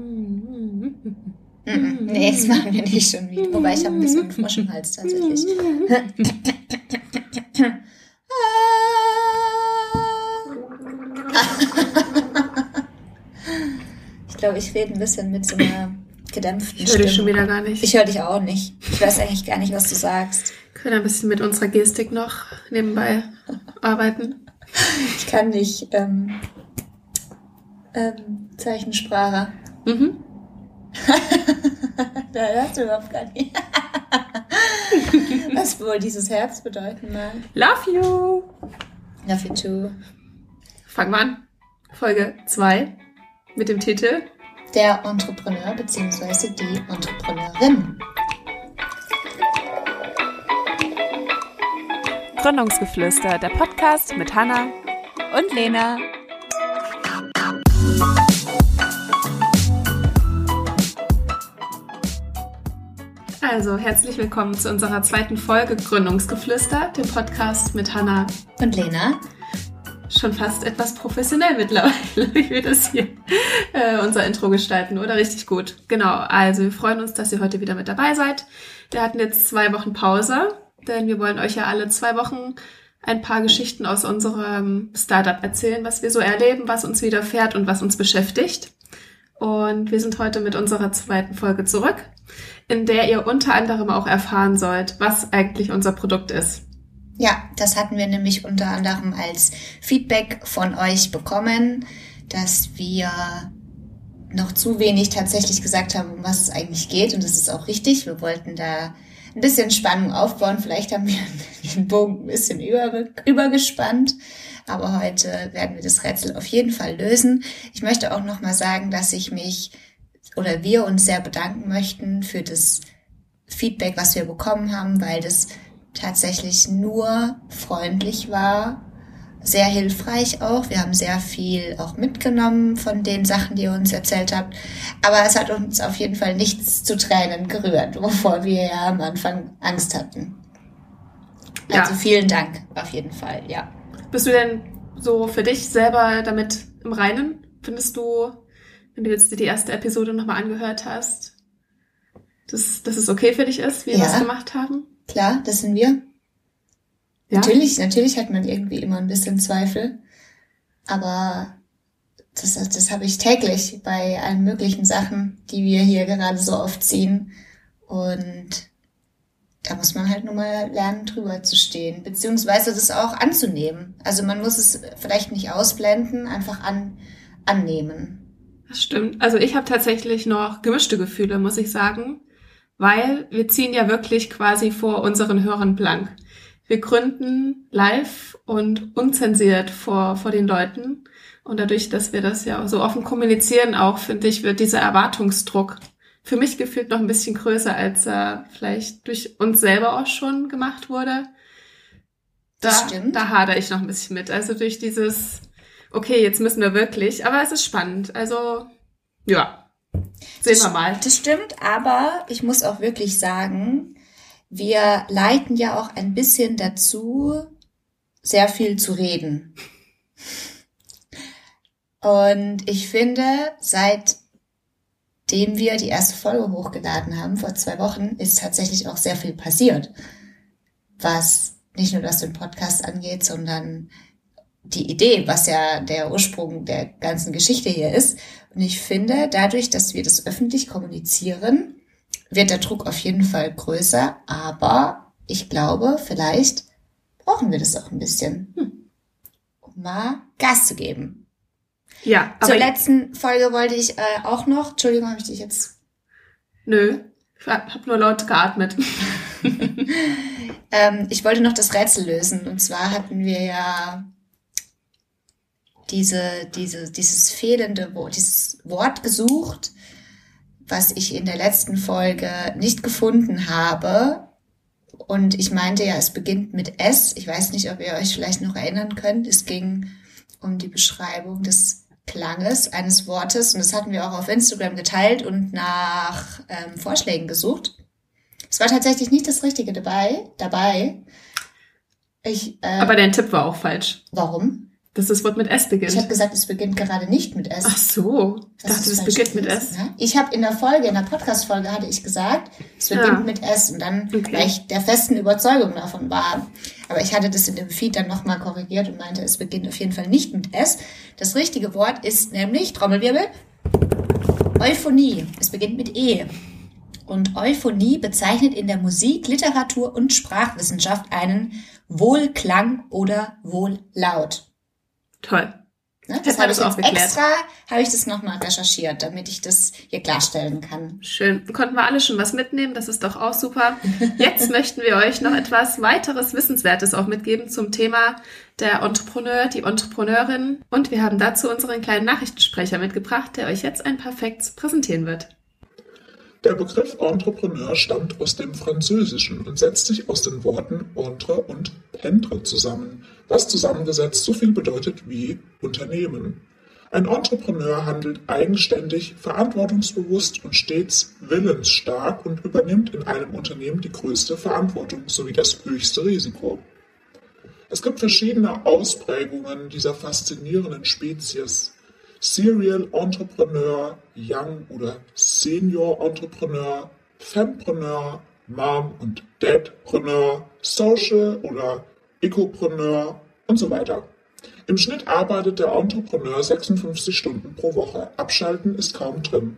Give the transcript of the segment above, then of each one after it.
Mm, Nee, das machen wir nicht schon wieder. Wobei ich habe ein bisschen Frosch im Hals tatsächlich. ich glaube, ich rede ein bisschen mit so einer gedämpften Ich höre dich schon wieder gar nicht. Ich höre dich auch nicht. Ich weiß eigentlich gar nicht, was du sagst. Wir können ein bisschen mit unserer Gestik noch nebenbei arbeiten. Ich kann nicht ähm, ähm, Zeichensprache. Mhm. da hörst du überhaupt gar nicht. Was wohl dieses Herz bedeuten mag. Love you! Love you too. Fangen wir an. Folge 2 mit dem Titel Der Entrepreneur bzw. die Entrepreneurin. Gründungsgeflüster, der Podcast mit Hanna und Lena. Also, herzlich willkommen zu unserer zweiten Folge Gründungsgeflüster, dem Podcast mit Hanna. Und Lena? Schon fast etwas professionell mittlerweile, wie wir das hier äh, unser Intro gestalten, oder? Richtig gut. Genau, also wir freuen uns, dass ihr heute wieder mit dabei seid. Wir hatten jetzt zwei Wochen Pause, denn wir wollen euch ja alle zwei Wochen ein paar Geschichten aus unserem Startup erzählen, was wir so erleben, was uns widerfährt und was uns beschäftigt. Und wir sind heute mit unserer zweiten Folge zurück, in der ihr unter anderem auch erfahren sollt, was eigentlich unser Produkt ist. Ja, das hatten wir nämlich unter anderem als Feedback von euch bekommen, dass wir noch zu wenig tatsächlich gesagt haben, um was es eigentlich geht. Und das ist auch richtig. Wir wollten da ein bisschen Spannung aufbauen. Vielleicht haben wir den Bogen ein bisschen über, übergespannt. Aber heute werden wir das Rätsel auf jeden Fall lösen. Ich möchte auch noch mal sagen, dass ich mich oder wir uns sehr bedanken möchten für das Feedback, was wir bekommen haben, weil das tatsächlich nur freundlich war, sehr hilfreich auch. Wir haben sehr viel auch mitgenommen von den Sachen, die ihr uns erzählt habt. Aber es hat uns auf jeden Fall nichts zu Tränen gerührt, wovor wir ja am Anfang Angst hatten. Also Ja. vielen Dank auf jeden Fall, ja. Bist du denn so für dich selber damit im Reinen? Findest du, wenn du jetzt die erste Episode nochmal angehört hast, dass, dass es okay für dich ist, wie wir Ja. das gemacht haben? Klar, das sind wir. Ja? Natürlich, natürlich hat man irgendwie immer ein bisschen Zweifel. Aber das, das habe ich täglich bei allen möglichen Sachen, die wir hier gerade so oft ziehen. Und da muss man halt nur mal lernen, drüber zu stehen, beziehungsweise das auch anzunehmen. Also man muss es vielleicht nicht ausblenden, einfach an, annehmen. Das stimmt. Also ich habe tatsächlich noch gemischte Gefühle, muss ich sagen, weil wir ziehen ja wirklich quasi vor unseren Hörern blank. Wir gründen live und unzensiert vor, vor den Leuten. Und dadurch, dass wir das ja so offen kommunizieren, auch finde ich, wird dieser Erwartungsdruck für mich gefühlt noch ein bisschen größer, als er vielleicht durch uns selber auch schon gemacht wurde. Da, Das stimmt. da hadere ich noch ein bisschen mit. Also durch dieses, okay, jetzt müssen wir wirklich, aber es ist spannend. Also, ja, sehen wir mal. Das stimmt, aber ich muss auch wirklich sagen, wir leiten ja auch ein bisschen dazu, sehr viel zu reden. Und ich finde, seitdem wir die erste Folge hochgeladen haben, vor zwei Wochen, ist tatsächlich auch sehr viel passiert. Was nicht nur das den Podcast angeht, sondern die Idee, was ja der Ursprung der ganzen Geschichte hier ist. Und ich finde, dadurch, dass wir das öffentlich kommunizieren, wird der Druck auf jeden Fall größer. Aber ich glaube, vielleicht brauchen wir das auch ein bisschen, hm, um mal Gas zu geben. Ja, Zur aber letzten Folge wollte ich äh, auch noch, Entschuldigung, habe ich dich jetzt nö, ich hab nur laut geatmet. Ähm, ich wollte noch das Rätsel lösen. Und zwar hatten wir ja diese, diese, dieses fehlende Wort, dieses Wort gesucht, was ich in der letzten Folge nicht gefunden habe. Und ich meinte ja, es beginnt mit S. Ich weiß nicht, ob ihr euch vielleicht noch erinnern könnt. Es ging um die Beschreibung des Klanges eines Wortes. Und das hatten wir auch auf Instagram geteilt und nach ähm, Vorschlägen gesucht. Es war tatsächlich nicht das Richtige dabei. Dabei. Ich, äh, Aber dein Tipp war auch falsch. warum? Dass das Wort mit S beginnt. Ich habe gesagt, es beginnt gerade nicht mit S. Ach so, ich Das dachte, es beginnt mit S. ne? Ich habe in der Folge, in der Podcast-Folge hatte ich gesagt, es beginnt Ja. mit S und dann, Okay. weil ich der festen Überzeugung davon war. Aber ich hatte das in dem Feed dann nochmal korrigiert und meinte, es beginnt auf jeden Fall nicht mit S. Das richtige Wort ist nämlich, Trommelwirbel, Euphonie. Es beginnt mit E. Und Euphonie bezeichnet in der Musik, Literatur und Sprachwissenschaft einen Wohlklang oder Wohllaut. Toll. Ne? Das habe ich auch geklärt. extra, habe ich das nochmal recherchiert, damit ich das hier klarstellen kann. Schön. Konnten wir alle schon was mitnehmen? Das ist doch auch super. Jetzt möchten wir euch noch etwas weiteres Wissenswertes auch mitgeben zum Thema der Entrepreneur, die Entrepreneurin. Und wir haben dazu unseren kleinen Nachrichtensprecher mitgebracht, der euch jetzt ein paar Facts präsentieren wird. Der Begriff Entrepreneur stammt aus dem Französischen und setzt sich aus den Worten entre und pendre zusammen, was zusammengesetzt so viel bedeutet wie Unternehmen. Ein Entrepreneur handelt eigenständig, verantwortungsbewusst und stets willensstark und übernimmt in einem Unternehmen die größte Verantwortung sowie das höchste Risiko. Es gibt verschiedene Ausprägungen dieser faszinierenden Spezies. Serial Entrepreneur, Young oder Senior Entrepreneur, Fempreneur, Mom und Dadpreneur, Social oder Ecopreneur und so weiter. Im Schnitt arbeitet der Entrepreneur 56 Stunden pro Woche. Abschalten ist kaum drin.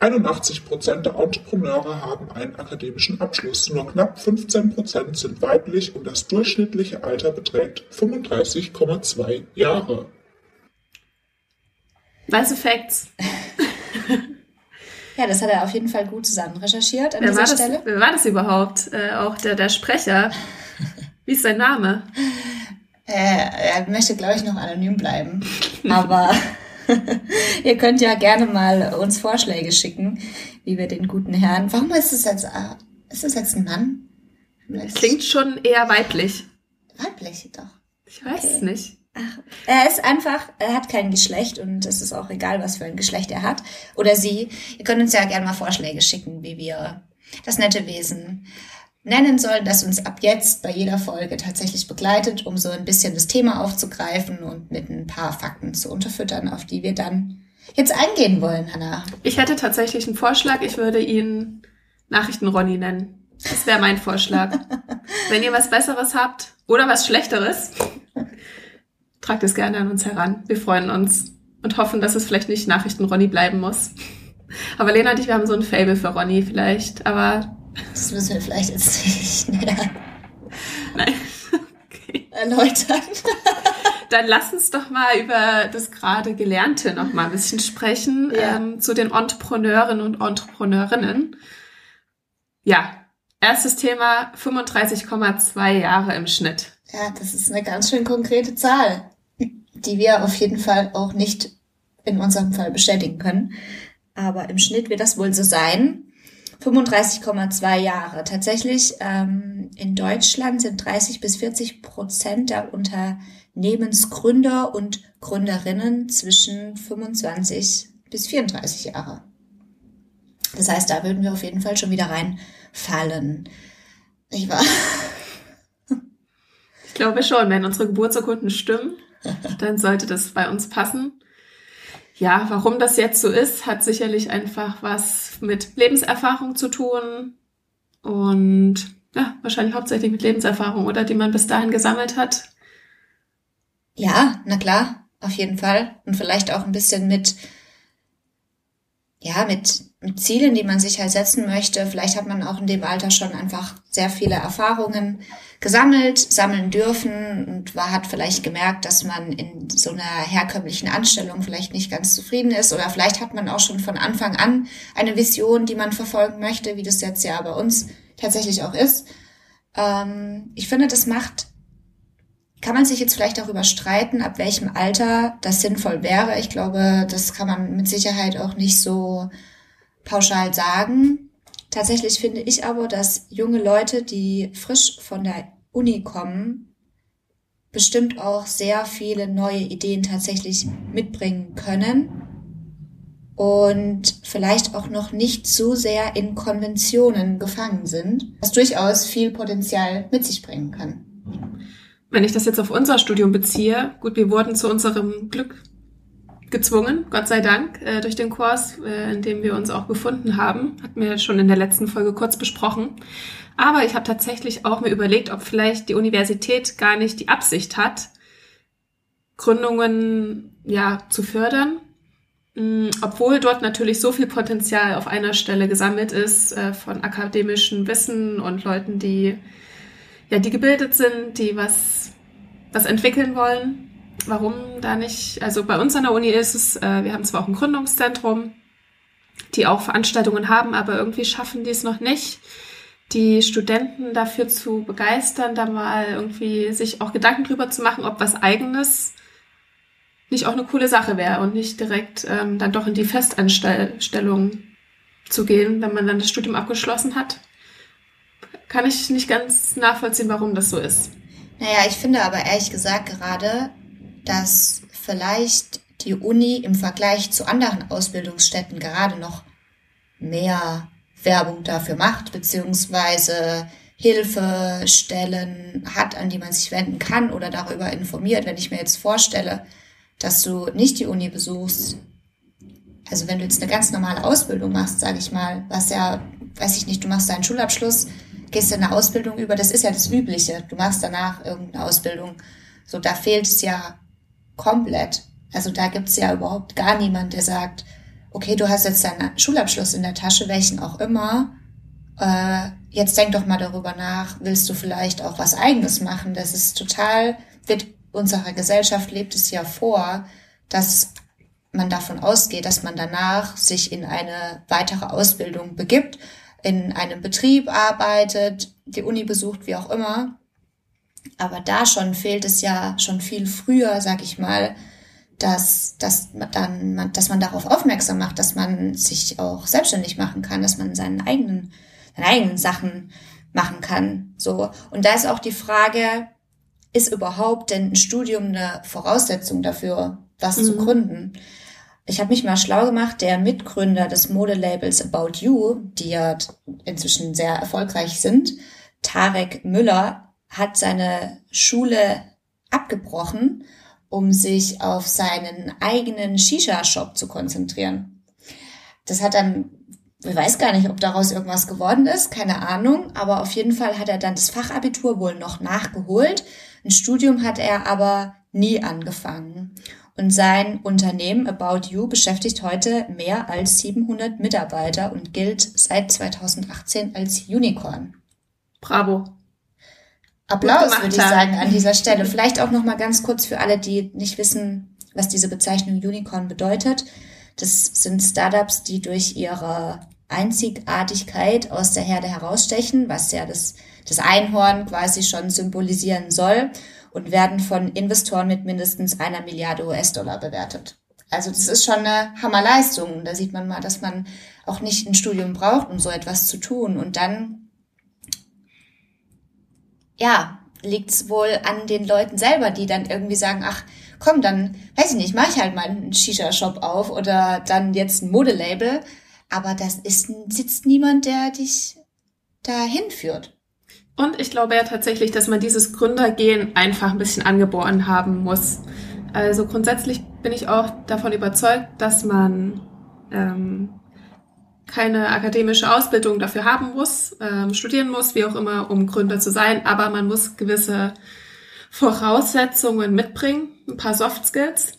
81% der Entrepreneure haben einen akademischen Abschluss, nur knapp 15% sind weiblich und das durchschnittliche Alter beträgt 35,2 Jahre. Nice Facts. Ja, das hat er auf jeden Fall gut zusammen recherchiert an Wer dieser war, das, Stelle. wer war das überhaupt? Äh, auch der, der Sprecher. Wie ist sein Name? Äh, er möchte, glaube ich, noch anonym bleiben. Aber ihr könnt ja gerne mal uns Vorschläge schicken, wie wir den guten Herrn. Warum ist es jetzt, äh, ist es jetzt ein Mann? Klingt schon eher weiblich. weiblich, doch. Ich weiß es Okay. Nicht. Er ist einfach, er hat kein Geschlecht und es ist auch egal, was für ein Geschlecht er hat. Oder sie. Ihr könnt uns ja gerne mal Vorschläge schicken, wie wir das nette Wesen nennen sollen, das uns ab jetzt bei jeder Folge tatsächlich begleitet, um so ein bisschen das Thema aufzugreifen und mit ein paar Fakten zu unterfüttern, auf die wir dann jetzt eingehen wollen, Hannah. Ich hätte tatsächlich einen Vorschlag. Ich würde ihn Nachrichten-Ronny nennen. Das wäre mein Vorschlag. Wenn ihr was Besseres habt oder was Schlechteres, tragt es gerne an uns heran. Wir freuen uns und hoffen, dass es vielleicht nicht Nachrichten-Ronny bleiben muss. Aber Lena und ich, wir haben so ein Fable für Ronny vielleicht. Aber Das müssen wir vielleicht jetzt nicht näher nein. Okay. erläutern. Dann lass uns doch mal über das gerade Gelernte noch mal ein bisschen sprechen, Ja. ähm, zu den Entrepreneurinnen und Entrepreneurinnen. Ja, erstes Thema, 35,2 Jahre im Schnitt. Ja, das ist eine ganz schön konkrete Zahl, die wir auf jeden Fall auch nicht in unserem Fall bestätigen können. Aber im Schnitt wird das wohl so sein. 35,2 Jahre. Tatsächlich ähm, in Deutschland sind 30 bis 40 Prozent der Unternehmensgründer und Gründerinnen zwischen 25 bis 34 Jahre. Das heißt, da würden wir auf jeden Fall schon wieder reinfallen. Nicht wahr? Ich glaube schon, wenn unsere Geburtsurkunden stimmen, dann sollte das bei uns passen. Ja, warum das jetzt so ist, hat sicherlich einfach was mit Lebenserfahrung zu tun und ja, wahrscheinlich hauptsächlich mit Lebenserfahrung, oder die man bis dahin gesammelt hat. Ja, na klar, auf jeden Fall. Und vielleicht auch ein bisschen mit, ja, mit, mit Zielen, die man sich halt setzen möchte. Vielleicht hat man auch in dem Alter schon einfach sehr viele Erfahrungen gesammelt, sammeln dürfen und war, hat vielleicht gemerkt, dass man in so einer herkömmlichen Anstellung vielleicht nicht ganz zufrieden ist. Oder vielleicht hat man auch schon von Anfang an eine Vision, die man verfolgen möchte, wie das jetzt ja bei uns tatsächlich auch ist. Ähm, ich finde, das macht kann man sich jetzt vielleicht darüber streiten, ab welchem Alter das sinnvoll wäre. Ich glaube, das kann man mit Sicherheit auch nicht so pauschal sagen. Tatsächlich finde ich aber, dass junge Leute, die frisch von der Uni kommen, bestimmt auch sehr viele neue Ideen tatsächlich mitbringen können und vielleicht auch noch nicht so sehr in Konventionen gefangen sind, was durchaus viel Potenzial mit sich bringen kann. Wenn ich das jetzt auf unser Studium beziehe, gut, wir wurden zu unserem Glück gezwungen, Gott sei Dank, äh, durch den Kurs, äh, in dem wir uns auch befunden haben. Hatten wir schon in der letzten Folge kurz besprochen. Aber ich habe tatsächlich auch mir überlegt, ob vielleicht die Universität gar nicht die Absicht hat, Gründungen ja zu fördern, mh, obwohl dort natürlich so viel Potenzial auf einer Stelle gesammelt ist äh, von akademischem Wissen und Leuten, die ja die gebildet sind, die was was entwickeln wollen. Warum da nicht? Also bei uns an der Uni ist es, äh, wir haben zwar auch ein Gründungszentrum, die auch Veranstaltungen haben, aber irgendwie schaffen die es noch nicht, die Studenten dafür zu begeistern, da mal irgendwie sich auch Gedanken drüber zu machen, ob was eigenes nicht auch eine coole Sache wäre und nicht direkt ähm, dann doch in die Festanstellung zu gehen, wenn man dann das Studium abgeschlossen hat. Kann ich nicht ganz nachvollziehen, warum das so ist. Naja, ich finde aber ehrlich gesagt gerade, dass vielleicht die Uni im Vergleich zu anderen Ausbildungsstätten gerade noch mehr Werbung dafür macht, beziehungsweise Hilfestellen hat, an die man sich wenden kann oder darüber informiert. Wenn ich mir jetzt vorstelle, dass du nicht die Uni besuchst, also wenn du jetzt eine ganz normale Ausbildung machst, sage ich mal, was ja, weiß ich nicht, du machst deinen Schulabschluss, gehst in eine Ausbildung über, das ist ja das Übliche. Du machst danach irgendeine Ausbildung. So, da fehlt es ja komplett. Also da gibt es ja überhaupt gar niemand, der sagt, okay, du hast jetzt deinen Schulabschluss in der Tasche, welchen auch immer. Äh, jetzt denk doch mal darüber nach, willst du vielleicht auch was eigenes machen? Das ist total, wird unserer Gesellschaft lebt es ja vor, dass man davon ausgeht, dass man danach sich in eine weitere Ausbildung begibt, in einem Betrieb arbeitet, die Uni besucht, wie auch immer. Aber da schon fehlt es ja schon viel früher, sag ich mal, dass, dass, dann, dass man darauf aufmerksam macht, dass man sich auch selbstständig machen kann, dass man seinen eigenen, seine eigenen Sachen machen kann. So. Und da ist auch die Frage, ist überhaupt denn ein Studium eine Voraussetzung dafür, was mhm. zu gründen? Ich habe mich mal schlau gemacht, der Mitgründer des Modelabels About You, die ja inzwischen sehr erfolgreich sind, Tarek Müller, hat seine Schule abgebrochen um sich auf seinen eigenen Shisha-Shop zu konzentrieren. Das hat dann, ich weiß gar nicht, ob daraus irgendwas geworden ist, keine Ahnung, aber auf jeden Fall hat er dann das Fachabitur wohl noch nachgeholt. Ein Studium hat er aber nie angefangen. Und sein Unternehmen About You beschäftigt heute mehr als 700 Mitarbeiter und gilt seit 2018 als Unicorn. Bravo. Applaus, würde ich sagen, an dieser Stelle. Vielleicht auch noch mal ganz kurz für alle, die nicht wissen, was diese Bezeichnung Unicorn bedeutet. Das sind Startups, die durch ihre Einzigartigkeit aus der Herde herausstechen, was ja das, das Einhorn quasi schon symbolisieren soll und werden von Investoren mit mindestens einer Milliarde US-Dollar bewertet. Also das ist schon eine Hammerleistung. Da sieht man mal, dass man auch nicht ein Studium braucht, um so etwas zu tun. Und dann ja, liegt's wohl an den Leuten selber, die dann irgendwie sagen, ach, komm, dann, weiß ich nicht, mach ich halt mal einen Shisha-Shop auf oder dann jetzt ein Modelabel. Aber das ist, sitzt niemand, der dich dahin führt. Und ich glaube ja tatsächlich, dass man dieses Gründergehen einfach ein bisschen angeboren haben muss. Also grundsätzlich bin ich auch davon überzeugt, dass man ähm, keine akademische Ausbildung dafür haben muss, ähm, studieren muss, wie auch immer, um Gründer zu sein, aber man muss gewisse Voraussetzungen mitbringen, ein paar Soft Skills,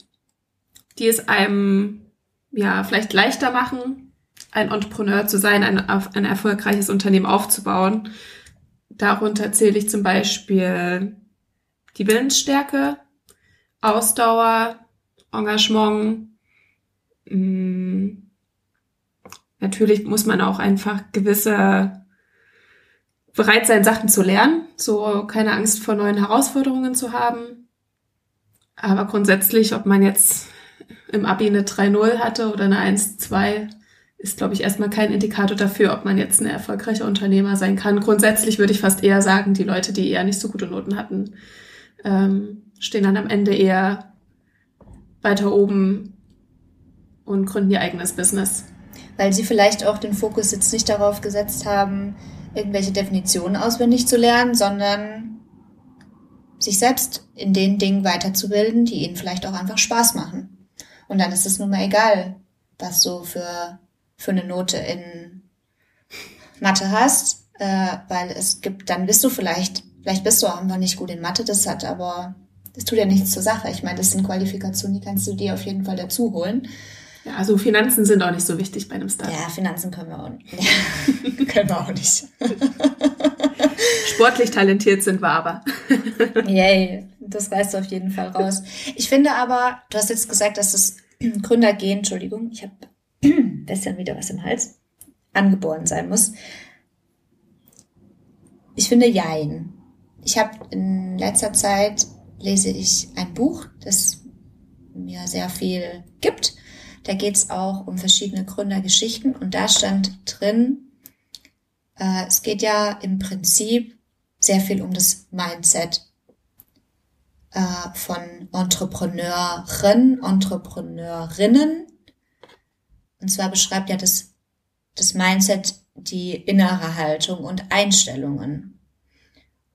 die es einem ja vielleicht leichter machen, ein Entrepreneur zu sein, ein, ein erfolgreiches Unternehmen aufzubauen. Darunter zähle ich zum Beispiel die Willensstärke, Ausdauer, Engagement, mm, natürlich muss man auch einfach gewisse bereit sein, Sachen zu lernen, so keine Angst vor neuen Herausforderungen zu haben. Aber grundsätzlich, ob man jetzt im Abi eine 3-0 hatte oder eine 1-2, ist, glaube ich, erstmal kein Indikator dafür, ob man jetzt ein erfolgreicher Unternehmer sein kann. Grundsätzlich würde ich fast eher sagen, die Leute, die eher nicht so gute Noten hatten, ähm, stehen dann am Ende eher weiter oben und gründen ihr eigenes Business weil sie vielleicht auch den Fokus jetzt nicht darauf gesetzt haben, irgendwelche Definitionen auswendig zu lernen, sondern sich selbst in den Dingen weiterzubilden, die ihnen vielleicht auch einfach Spaß machen. Und dann ist es nun mal egal, was du für, für eine Note in Mathe hast, äh, weil es gibt, dann bist du vielleicht, vielleicht bist du auch einfach nicht gut in Mathe, das hat aber, das tut ja nichts zur Sache. Ich meine, das sind Qualifikationen, die kannst du dir auf jeden Fall dazu holen. Ja, also Finanzen sind auch nicht so wichtig bei einem Startup. Ja, Finanzen können wir auch nicht. können wir auch nicht. Sportlich talentiert sind wir aber. Yay, das reißt auf jeden Fall raus. Ich finde aber, du hast jetzt gesagt, dass das Gründergehen, Entschuldigung, ich habe bisschen wieder was im Hals, angeboren sein muss. Ich finde Jein. Ich habe in letzter Zeit lese ich ein Buch, das mir sehr viel gibt. Da geht es auch um verschiedene Gründergeschichten und da stand drin, äh, es geht ja im Prinzip sehr viel um das Mindset äh, von Entrepreneuren, Entrepreneurinnen. Und zwar beschreibt ja das, das Mindset die innere Haltung und Einstellungen.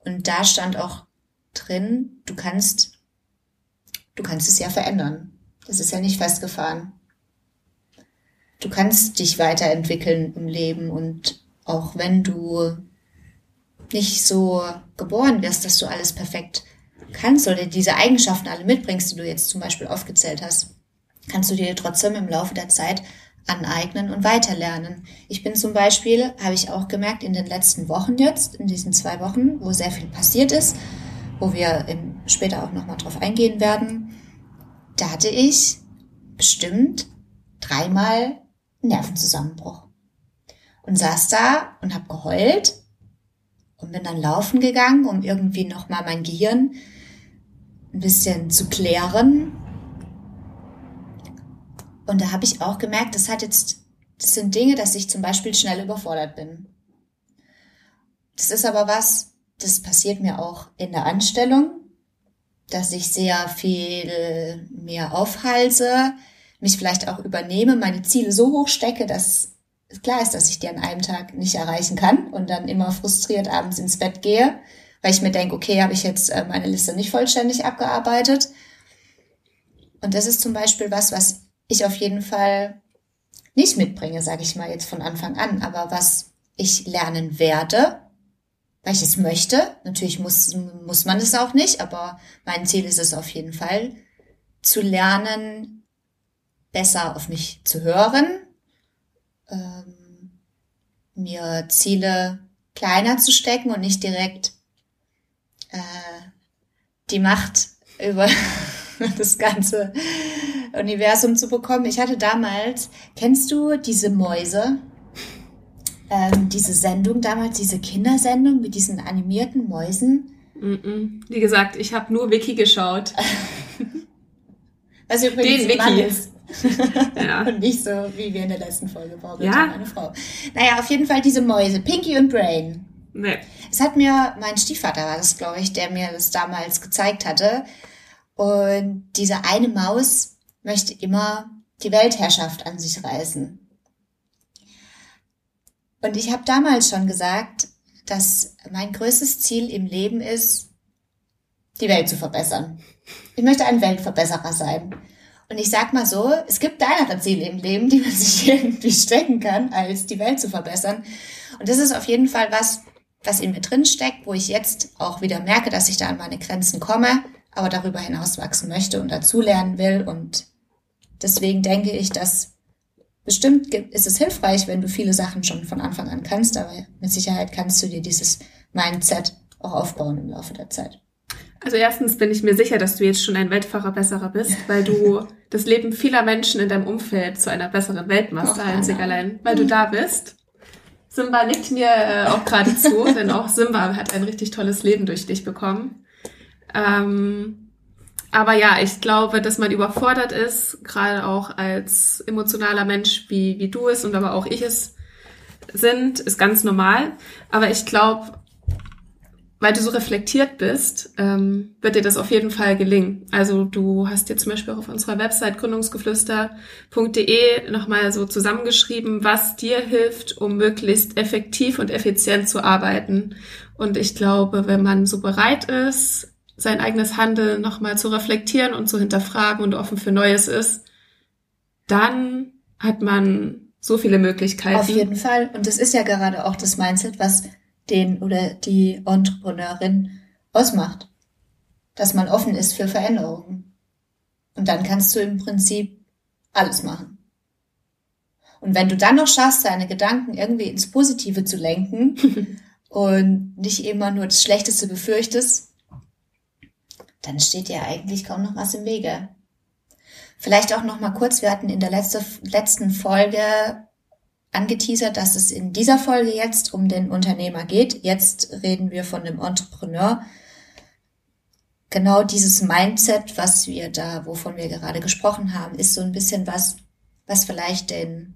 Und da stand auch drin, du kannst, du kannst es ja verändern. Das ist ja nicht festgefahren. Du kannst dich weiterentwickeln im Leben und auch wenn du nicht so geboren wirst, dass du alles perfekt kannst oder diese Eigenschaften alle mitbringst, die du jetzt zum Beispiel aufgezählt hast, kannst du dir trotzdem im Laufe der Zeit aneignen und weiterlernen. Ich bin zum Beispiel, habe ich auch gemerkt, in den letzten Wochen jetzt, in diesen zwei Wochen, wo sehr viel passiert ist, wo wir später auch nochmal drauf eingehen werden, da hatte ich bestimmt dreimal Nervenzusammenbruch. Und saß da und habe geheult und bin dann laufen gegangen, um irgendwie nochmal mein Gehirn ein bisschen zu klären. Und da habe ich auch gemerkt, das hat jetzt, das sind Dinge, dass ich zum Beispiel schnell überfordert bin. Das ist aber was, das passiert mir auch in der Anstellung, dass ich sehr viel mehr aufhalse, mich vielleicht auch übernehme, meine Ziele so hoch stecke, dass es klar ist, dass ich die an einem Tag nicht erreichen kann und dann immer frustriert abends ins Bett gehe, weil ich mir denke, okay, habe ich jetzt äh, meine Liste nicht vollständig abgearbeitet. Und das ist zum Beispiel was, was ich auf jeden Fall nicht mitbringe, sage ich mal jetzt von Anfang an, aber was ich lernen werde, weil ich es möchte. Natürlich muss, muss man es auch nicht, aber mein Ziel ist es auf jeden Fall, zu lernen, besser auf mich zu hören, ähm, mir Ziele kleiner zu stecken und nicht direkt äh, die Macht über das ganze Universum zu bekommen. Ich hatte damals, kennst du diese Mäuse? Ähm, diese Sendung damals, diese Kindersendung mit diesen animierten Mäusen? Mm. Wie gesagt, ich habe nur Wiki geschaut. Was übrigens Den Wiki. ist. Ja. und nicht so, wie wir in der letzten Folge Baubild Ja. haben, meine Frau. Naja, auf jeden Fall diese Mäuse, Pinky und Brain. Nee. Es hat mir, mein Stiefvater war das, glaube ich, der mir das damals gezeigt hatte. Und diese eine Maus möchte immer die Weltherrschaft an sich reißen. Und ich habe damals schon gesagt, dass mein größtes Ziel im Leben ist, die Welt zu verbessern. Ich möchte ein Weltverbesserer sein. Und ich sag mal so, es gibt kleinere Ziele im Leben, die man sich irgendwie stecken kann, als die Welt zu verbessern. Und das ist auf jeden Fall was, was in mir drin steckt, wo ich jetzt auch wieder merke, dass ich da an meine Grenzen komme, aber darüber hinaus wachsen möchte und dazulernen will. Und deswegen denke ich, dass bestimmt ist es hilfreich, wenn du viele Sachen schon von Anfang an kannst, aber mit Sicherheit kannst du dir dieses Mindset auch aufbauen im Laufe der Zeit. Also erstens bin ich mir sicher, dass du jetzt schon ein Weltverbesserer bist, weil du das Leben vieler Menschen in deinem Umfeld zu einer besseren Welt machst, Och, einzig Anna. allein, weil du da bist. Simba nickt mir äh, auch gerade zu, denn auch Simba hat ein richtig tolles Leben durch dich bekommen. Ähm, aber ja, ich glaube, dass man überfordert ist, gerade auch als emotionaler Mensch, wie, wie du es und aber auch ich es sind, ist ganz normal. Aber ich glaube, weil du so reflektiert bist, ähm, wird dir das auf jeden Fall gelingen. Also du hast dir zum Beispiel auch auf unserer Website gründungsgeflüster.de nochmal so zusammengeschrieben, was dir hilft, um möglichst effektiv und effizient zu arbeiten. Und ich glaube, wenn man so bereit ist, sein eigenes Handeln nochmal zu reflektieren und zu hinterfragen und offen für Neues ist, dann hat man so viele Möglichkeiten. Auf jeden Fall. Und das ist ja gerade auch das Mindset, was den oder die Entrepreneurin ausmacht. Dass man offen ist für Veränderungen. Und dann kannst du im Prinzip alles machen. Und wenn du dann noch schaffst, deine Gedanken irgendwie ins Positive zu lenken und nicht immer nur das Schlechteste befürchtest, dann steht dir eigentlich kaum noch was im Wege. Vielleicht auch noch mal kurz, wir hatten in der letzte, letzten Folge angeteasert, dass es in dieser Folge jetzt um den Unternehmer geht. Jetzt reden wir von dem Entrepreneur. Genau dieses Mindset, was wir da, wovon wir gerade gesprochen haben, ist so ein bisschen was, was vielleicht den,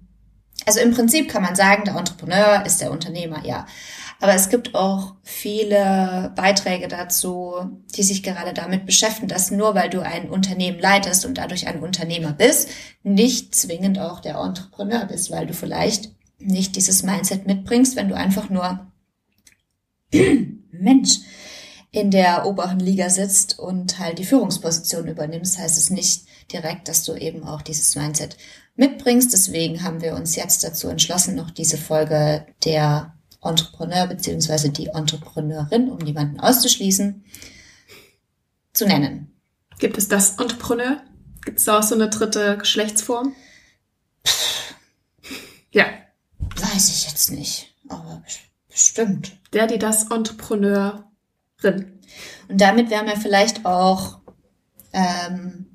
also im Prinzip kann man sagen, der Entrepreneur ist der Unternehmer, ja. Aber es gibt auch viele Beiträge dazu, die sich gerade damit beschäftigen, dass nur weil du ein Unternehmen leitest und dadurch ein Unternehmer bist, nicht zwingend auch der Entrepreneur bist, weil du vielleicht nicht dieses Mindset mitbringst, wenn du einfach nur Mensch in der oberen Liga sitzt und halt die Führungsposition übernimmst, heißt es nicht direkt, dass du eben auch dieses Mindset mitbringst. Deswegen haben wir uns jetzt dazu entschlossen, noch diese Folge der Entrepreneur beziehungsweise die Entrepreneurin, um niemanden auszuschließen, zu nennen. Gibt es das Entrepreneur? Gibt es da auch so eine dritte Geschlechtsform? Ja. Weiß ich jetzt nicht, aber bestimmt. Der, die das Entrepreneurin. Und damit wären wir vielleicht auch ähm,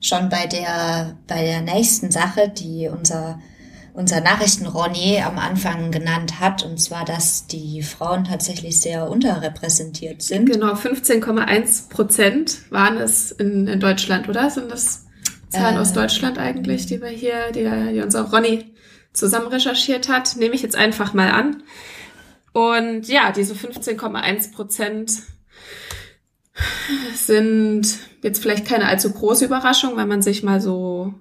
schon bei der, bei der nächsten Sache, die unser unser Nachrichten-Ronny am Anfang genannt hat, und zwar, dass die Frauen tatsächlich sehr unterrepräsentiert sind. Genau, 15,1 Prozent waren es in, in Deutschland, oder? Sind das Zahlen äh, aus Deutschland eigentlich, die wir hier, die, die unser Ronny zusammen recherchiert hat? Nehme ich jetzt einfach mal an. Und ja, diese 15,1 Prozent sind jetzt vielleicht keine allzu große Überraschung, wenn man sich mal so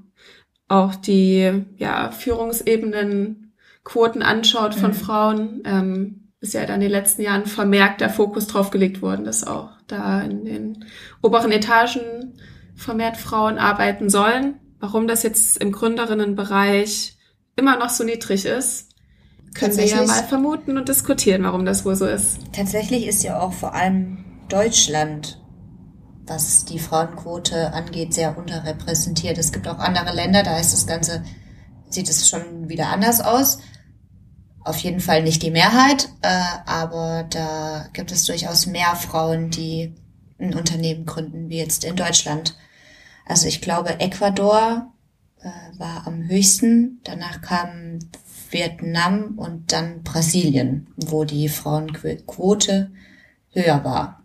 auch die ja, Führungsebenenquoten anschaut von mhm. Frauen, ähm, ist ja dann in den letzten Jahren vermerkt der Fokus drauf gelegt worden, dass auch da in den oberen Etagen vermehrt Frauen arbeiten sollen. Warum das jetzt im Gründerinnenbereich immer noch so niedrig ist, können wir ja mal vermuten und diskutieren, warum das wohl so ist. Tatsächlich ist ja auch vor allem Deutschland was die Frauenquote angeht, sehr unterrepräsentiert. Es gibt auch andere Länder, da ist das Ganze, sieht es schon wieder anders aus. Auf jeden Fall nicht die Mehrheit, äh, aber da gibt es durchaus mehr Frauen, die ein Unternehmen gründen, wie jetzt in Deutschland. Also ich glaube, Ecuador äh, war am höchsten, danach kam Vietnam und dann Brasilien, wo die Frauenquote höher war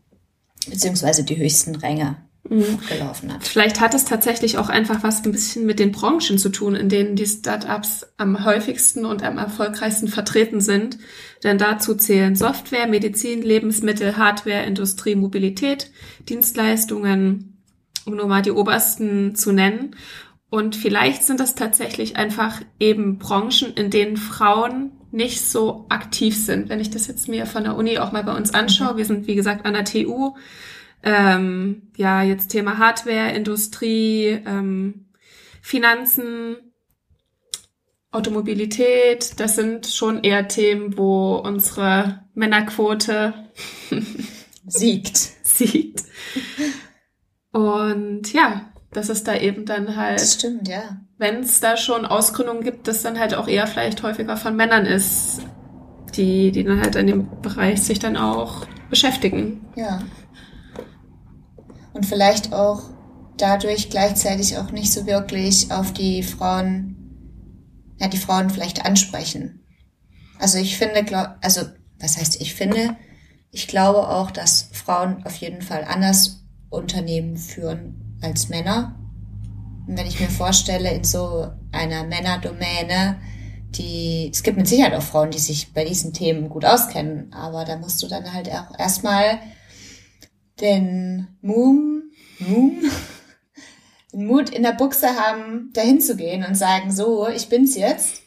beziehungsweise die höchsten Ränge mhm. gelaufen hat. Vielleicht hat es tatsächlich auch einfach was ein bisschen mit den Branchen zu tun, in denen die Startups am häufigsten und am erfolgreichsten vertreten sind. Denn dazu zählen Software, Medizin, Lebensmittel, Hardware, Industrie, Mobilität, Dienstleistungen, um nur mal die obersten zu nennen. Und vielleicht sind das tatsächlich einfach eben Branchen, in denen Frauen nicht so aktiv sind. Wenn ich das jetzt mir von der Uni auch mal bei uns anschaue, mhm. wir sind wie gesagt an der TU, ähm, ja jetzt Thema Hardware, Industrie, ähm, Finanzen, Automobilität, das sind schon eher Themen, wo unsere Männerquote siegt. siegt. Und ja, das ist da eben dann halt. Das stimmt, ja. Wenn es da schon Ausgründungen gibt, das dann halt auch eher vielleicht häufiger von Männern ist, die, die dann halt in dem Bereich sich dann auch beschäftigen. Ja. Und vielleicht auch dadurch gleichzeitig auch nicht so wirklich auf die Frauen, ja, die Frauen vielleicht ansprechen. Also ich finde, glaub, also was heißt ich finde, ich glaube auch, dass Frauen auf jeden Fall anders Unternehmen führen als Männer. Und wenn ich mir vorstelle, in so einer Männerdomäne, die, es gibt mit Sicherheit auch Frauen, die sich bei diesen Themen gut auskennen, aber da musst du dann halt auch erstmal den Mumm, Mumm, den Mut in der Buchse haben, dahin zu gehen und sagen, so, ich bin's jetzt.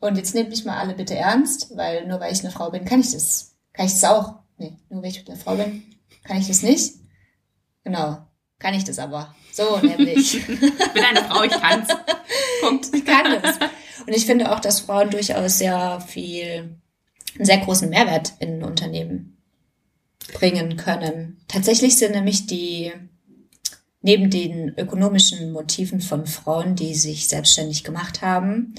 Und jetzt nehmt mich mal alle bitte ernst, weil nur weil ich eine Frau bin, kann ich das, kann ich das auch. Nee, nur weil ich eine Frau bin, kann ich das nicht. Genau. Kann ich das aber. So nämlich. ich bin eine Frau, ich kann's. Punkt. Ich kann es. Und ich finde auch, dass Frauen durchaus sehr viel, einen sehr großen Mehrwert in Unternehmen bringen können. Tatsächlich sind nämlich die, neben den ökonomischen Motiven von Frauen, die sich selbstständig gemacht haben,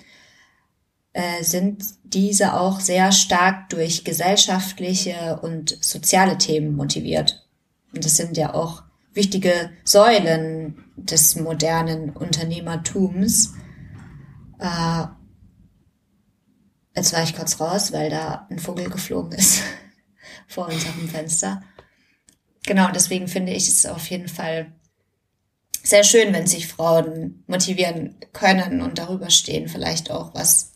äh, sind diese auch sehr stark durch gesellschaftliche und soziale Themen motiviert. Und das sind ja auch wichtige Säulen des modernen Unternehmertums. Äh, jetzt war ich kurz raus, weil da ein Vogel geflogen ist vor unserem Fenster. Genau, deswegen finde ich es auf jeden Fall sehr schön, wenn sich Frauen motivieren können und darüber stehen, vielleicht auch was,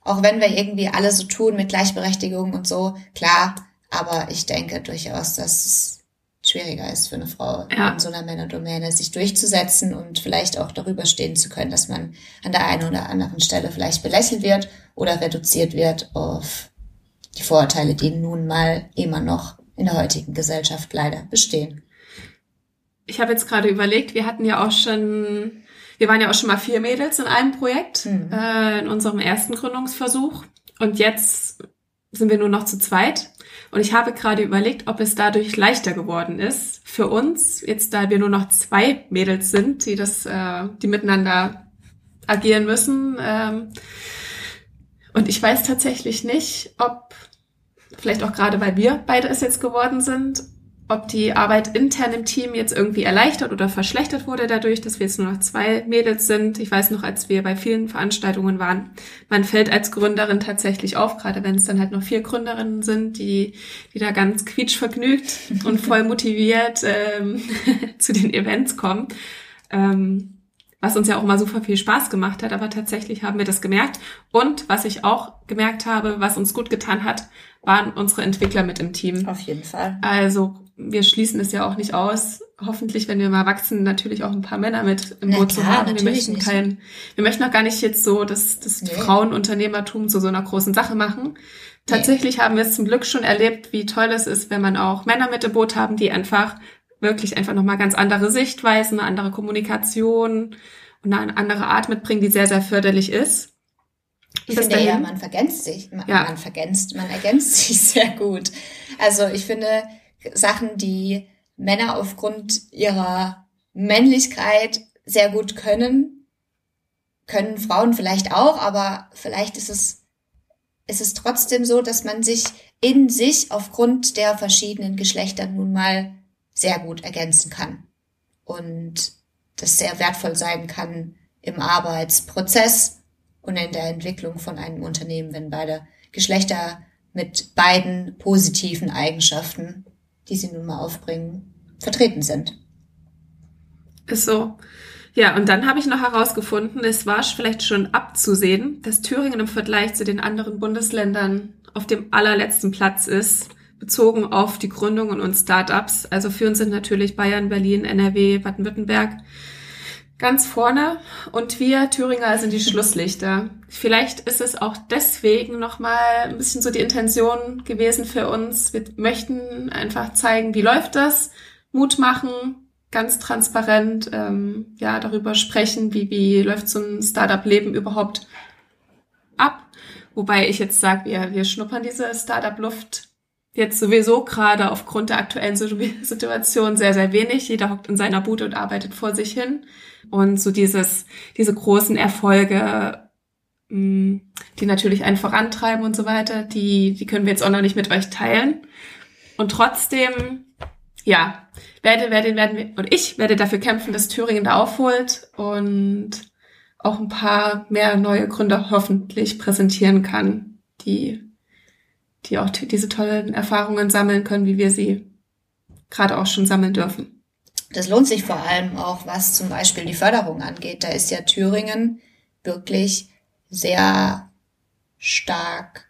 auch wenn wir irgendwie alle so tun mit Gleichberechtigung und so, klar, aber ich denke durchaus, dass es schwieriger ist für eine Frau ja. in so einer Männerdomäne, sich durchzusetzen und vielleicht auch darüber stehen zu können, dass man an der einen oder anderen Stelle vielleicht belächelt wird oder reduziert wird auf die Vorurteile, die nun mal immer noch in der heutigen Gesellschaft leider bestehen. Ich habe jetzt gerade überlegt, wir hatten ja auch schon, wir waren ja auch schon mal vier Mädels in einem Projekt, mhm. äh, in unserem ersten Gründungsversuch. Und jetzt sind wir nur noch zu zweit. Und ich habe gerade überlegt, ob es dadurch leichter geworden ist für uns, jetzt da wir nur noch zwei Mädels sind, die das, äh, die miteinander agieren müssen. Ähm, und ich weiß tatsächlich nicht, ob, vielleicht auch gerade weil wir beide es jetzt geworden sind, ob die Arbeit intern im Team jetzt irgendwie erleichtert oder verschlechtert wurde dadurch, dass wir jetzt nur noch zwei Mädels sind. Ich weiß noch, als wir bei vielen Veranstaltungen waren, man fällt als Gründerin tatsächlich auf, gerade wenn es dann halt noch vier Gründerinnen sind, die, die da ganz quietschvergnügt und voll motiviert ähm, zu den Events kommen. Ähm, was uns ja auch immer super viel Spaß gemacht hat, aber tatsächlich haben wir das gemerkt. Und was ich auch gemerkt habe, was uns gut getan hat, waren unsere Entwickler mit im Team. Auf jeden Fall. Also wir schließen es ja auch nicht aus. Hoffentlich, wenn wir mal wachsen, natürlich auch ein paar Männer mit im Boot zu haben. Wir möchten nicht. kein, wir möchten auch gar nicht jetzt so das, das nee. Frauenunternehmertum zu so einer großen Sache machen. Tatsächlich nee. haben wir es zum Glück schon erlebt, wie toll es ist, wenn man auch Männer mit im Boot haben, die einfach wirklich einfach nochmal ganz andere Sichtweisen, eine andere Kommunikation und eine andere Art mitbringen, die sehr, sehr förderlich ist. Ich finde ja, man vergänzt sich, man, ja. man vergänzt, man ergänzt sich sehr gut. Also ich finde, Sachen, die Männer aufgrund ihrer Männlichkeit sehr gut können, können Frauen vielleicht auch, aber vielleicht ist es, ist es trotzdem so, dass man sich in sich aufgrund der verschiedenen Geschlechter nun mal sehr gut ergänzen kann. Und das sehr wertvoll sein kann im Arbeitsprozess und in der Entwicklung von einem Unternehmen, wenn beide Geschlechter mit beiden positiven Eigenschaften die sie nun mal aufbringen, vertreten sind. Ist so. Ja, und dann habe ich noch herausgefunden, es war vielleicht schon abzusehen, dass Thüringen im Vergleich zu den anderen Bundesländern auf dem allerletzten Platz ist, bezogen auf die Gründungen und Startups. Also für uns sind natürlich Bayern, Berlin, NRW, Baden-Württemberg ganz vorne und wir Thüringer sind die Schlusslichter. Vielleicht ist es auch deswegen nochmal ein bisschen so die Intention gewesen für uns. Wir möchten einfach zeigen, wie läuft das, Mut machen, ganz transparent ähm, ja darüber sprechen, wie, wie läuft so ein Startup-Leben überhaupt ab. Wobei ich jetzt sage, wir, wir schnuppern diese Startup-Luft jetzt sowieso gerade aufgrund der aktuellen Situation sehr, sehr wenig. Jeder hockt in seiner Bude und arbeitet vor sich hin. Und so dieses, diese großen Erfolge, mm, die natürlich einen vorantreiben und so weiter, die, die können wir jetzt auch noch nicht mit euch teilen. Und trotzdem, ja, werde, werde, werden wir, und ich werde dafür kämpfen, dass Thüringen da aufholt und auch ein paar mehr neue Gründer hoffentlich präsentieren kann, die, die auch diese tollen Erfahrungen sammeln können, wie wir sie gerade auch schon sammeln dürfen. Das lohnt sich vor allem auch, was zum Beispiel die Förderung angeht. Da ist ja Thüringen wirklich sehr stark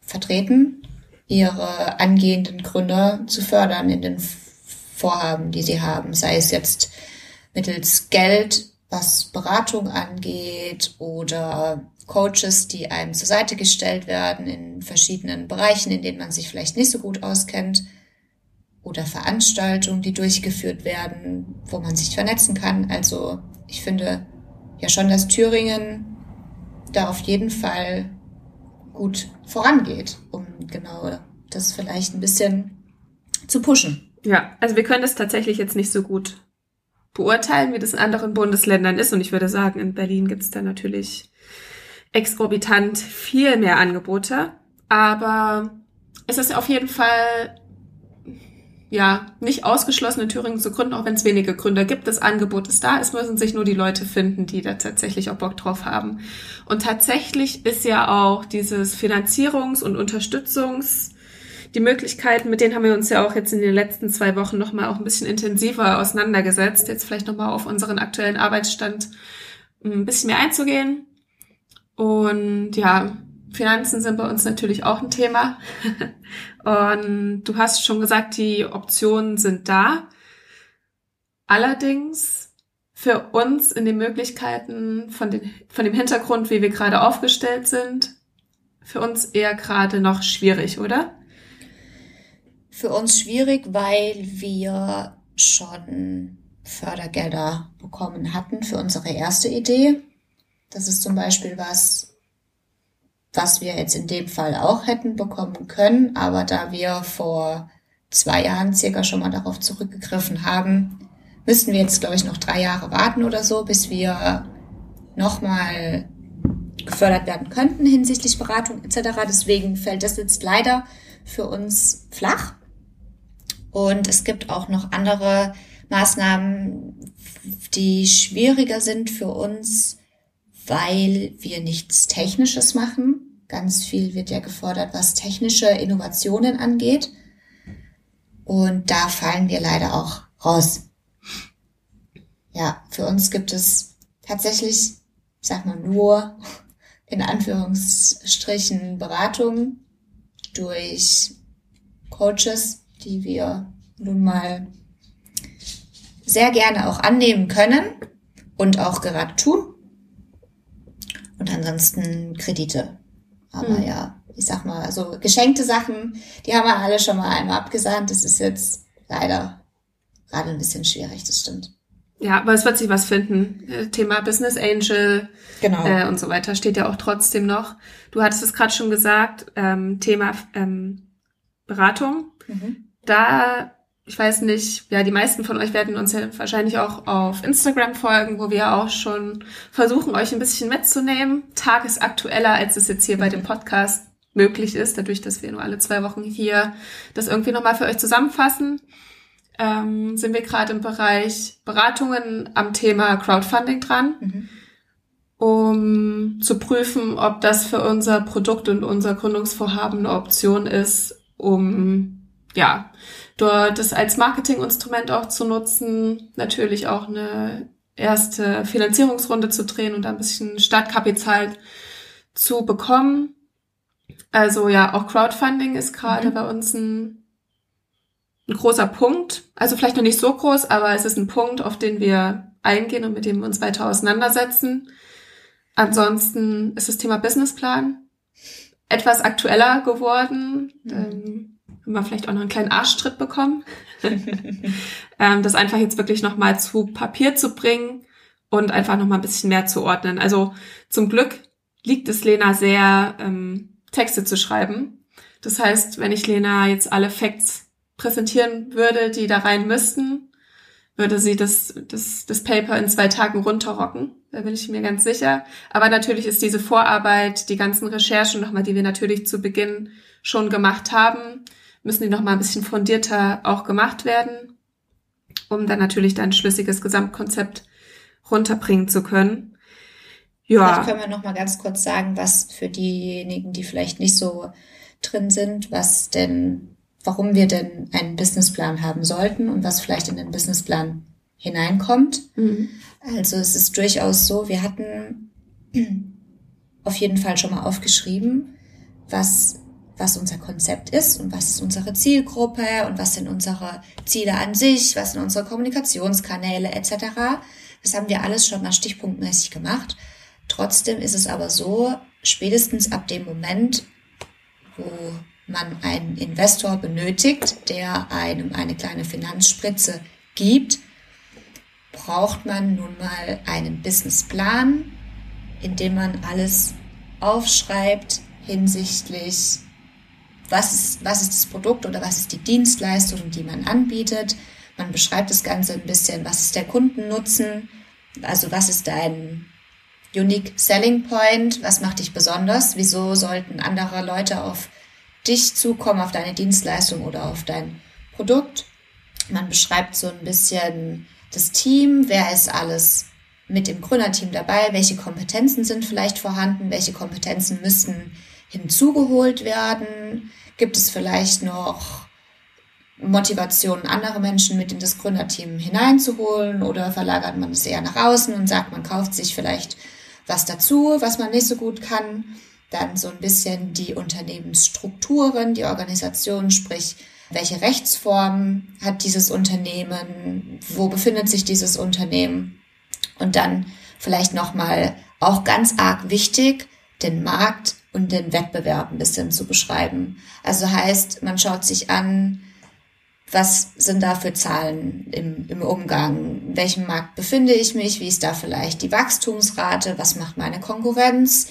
vertreten, ihre angehenden Gründer zu fördern in den Vorhaben, die sie haben, sei es jetzt mittels Geld, was Beratung angeht oder Coaches, die einem zur Seite gestellt werden in verschiedenen Bereichen, in denen man sich vielleicht nicht so gut auskennt oder Veranstaltungen, die durchgeführt werden, wo man sich vernetzen kann. Also ich finde ja schon, dass Thüringen da auf jeden Fall gut vorangeht, um genau das vielleicht ein bisschen zu pushen. Ja, also wir können das tatsächlich jetzt nicht so gut beurteilen, wie das in anderen Bundesländern ist. Und ich würde sagen, in Berlin gibt es da natürlich exorbitant viel mehr Angebote. Aber es ist auf jeden Fall ja nicht ausgeschlossen, in Thüringen zu gründen, auch wenn es wenige Gründer gibt. Das Angebot ist da. Es müssen sich nur die Leute finden, die da tatsächlich auch Bock drauf haben. Und tatsächlich ist ja auch dieses Finanzierungs- und Unterstützungs- die Möglichkeiten, mit denen haben wir uns ja auch jetzt in den letzten zwei Wochen nochmal auch ein bisschen intensiver auseinandergesetzt. Jetzt vielleicht nochmal auf unseren aktuellen Arbeitsstand ein bisschen mehr einzugehen. Und ja, Finanzen sind bei uns natürlich auch ein Thema. Und du hast schon gesagt, die Optionen sind da. Allerdings für uns in den Möglichkeiten von, den, von dem Hintergrund, wie wir gerade aufgestellt sind, für uns eher gerade noch schwierig, oder? Für uns schwierig, weil wir schon Fördergelder bekommen hatten für unsere erste Idee. Das ist zum Beispiel was, was wir jetzt in dem Fall auch hätten bekommen können. Aber da wir vor zwei Jahren circa schon mal darauf zurückgegriffen haben, müssten wir jetzt, glaube ich, noch drei Jahre warten oder so, bis wir nochmal gefördert werden könnten hinsichtlich Beratung etc. Deswegen fällt das jetzt leider für uns flach. Und es gibt auch noch andere Maßnahmen, die schwieriger sind für uns, weil wir nichts Technisches machen. Ganz viel wird ja gefordert, was technische Innovationen angeht. Und da fallen wir leider auch raus. Ja, für uns gibt es tatsächlich, sag mal, nur in Anführungsstrichen Beratung durch Coaches, die wir nun mal sehr gerne auch annehmen können und auch gerade tun. Und ansonsten Kredite. Aber hm. ja, ich sag mal, also geschenkte Sachen, die haben wir alle schon mal einmal abgesandt. Das ist jetzt leider gerade ein bisschen schwierig, das stimmt. Ja, aber es wird sich was finden. Äh, Thema Business Angel genau. äh, und so weiter steht ja auch trotzdem noch. Du hattest es gerade schon gesagt, ähm, Thema ähm, Beratung. Mhm. Da ich weiß nicht, ja, die meisten von euch werden uns ja wahrscheinlich auch auf Instagram folgen, wo wir auch schon versuchen, euch ein bisschen mitzunehmen. Tagesaktueller, als es jetzt hier bei dem Podcast möglich ist, dadurch, dass wir nur alle zwei Wochen hier das irgendwie nochmal für euch zusammenfassen. Ähm, sind wir gerade im Bereich Beratungen am Thema Crowdfunding dran, mhm. um zu prüfen, ob das für unser Produkt und unser Gründungsvorhaben eine Option ist, um ja dort das als Marketinginstrument auch zu nutzen, natürlich auch eine erste Finanzierungsrunde zu drehen und da ein bisschen Startkapital zu bekommen. Also ja, auch Crowdfunding ist gerade mhm. bei uns ein, ein großer Punkt. Also vielleicht noch nicht so groß, aber es ist ein Punkt, auf den wir eingehen und mit dem wir uns weiter auseinandersetzen. Ansonsten ist das Thema Businessplan etwas aktueller geworden. Mhm. Ähm, haben wir vielleicht auch noch einen kleinen Arschtritt bekommen. ähm, das einfach jetzt wirklich nochmal zu Papier zu bringen und einfach nochmal ein bisschen mehr zu ordnen. Also zum Glück liegt es Lena sehr, ähm, Texte zu schreiben. Das heißt, wenn ich Lena jetzt alle Facts präsentieren würde, die da rein müssten, würde sie das, das, das Paper in zwei Tagen runterrocken. Da bin ich mir ganz sicher. Aber natürlich ist diese Vorarbeit, die ganzen Recherchen nochmal, die wir natürlich zu Beginn schon gemacht haben, müssen die noch mal ein bisschen fundierter auch gemacht werden, um dann natürlich dann ein schlüssiges Gesamtkonzept runterbringen zu können. Ja. Vielleicht können wir noch mal ganz kurz sagen, was für diejenigen, die vielleicht nicht so drin sind, was denn, warum wir denn einen Businessplan haben sollten und was vielleicht in den Businessplan hineinkommt. Mhm. Also es ist durchaus so, wir hatten auf jeden Fall schon mal aufgeschrieben, was was unser Konzept ist und was ist unsere Zielgruppe und was sind unsere Ziele an sich, was sind unsere Kommunikationskanäle etc. Das haben wir alles schon mal stichpunktmäßig gemacht. Trotzdem ist es aber so, spätestens ab dem Moment, wo man einen Investor benötigt, der einem eine kleine Finanzspritze gibt, braucht man nun mal einen Businessplan, in dem man alles aufschreibt hinsichtlich, was ist, was ist das Produkt oder was ist die Dienstleistung, die man anbietet. Man beschreibt das Ganze ein bisschen, was ist der Kundennutzen, also was ist dein Unique Selling Point, was macht dich besonders, wieso sollten andere Leute auf dich zukommen, auf deine Dienstleistung oder auf dein Produkt. Man beschreibt so ein bisschen das Team, wer ist alles mit dem Gründerteam dabei, welche Kompetenzen sind vielleicht vorhanden, welche Kompetenzen müssen hinzugeholt werden, gibt es vielleicht noch Motivationen, andere Menschen mit in das Gründerteam hineinzuholen? Oder verlagert man es eher nach außen und sagt, man kauft sich vielleicht was dazu, was man nicht so gut kann. Dann so ein bisschen die Unternehmensstrukturen, die Organisation, sprich, welche Rechtsform hat dieses Unternehmen, wo befindet sich dieses Unternehmen? Und dann vielleicht nochmal auch ganz arg wichtig, den Markt und den Wettbewerb ein bisschen zu beschreiben. Also heißt, man schaut sich an, was sind da für Zahlen im, im Umgang? In welchem Markt befinde ich mich? Wie ist da vielleicht die Wachstumsrate? Was macht meine Konkurrenz?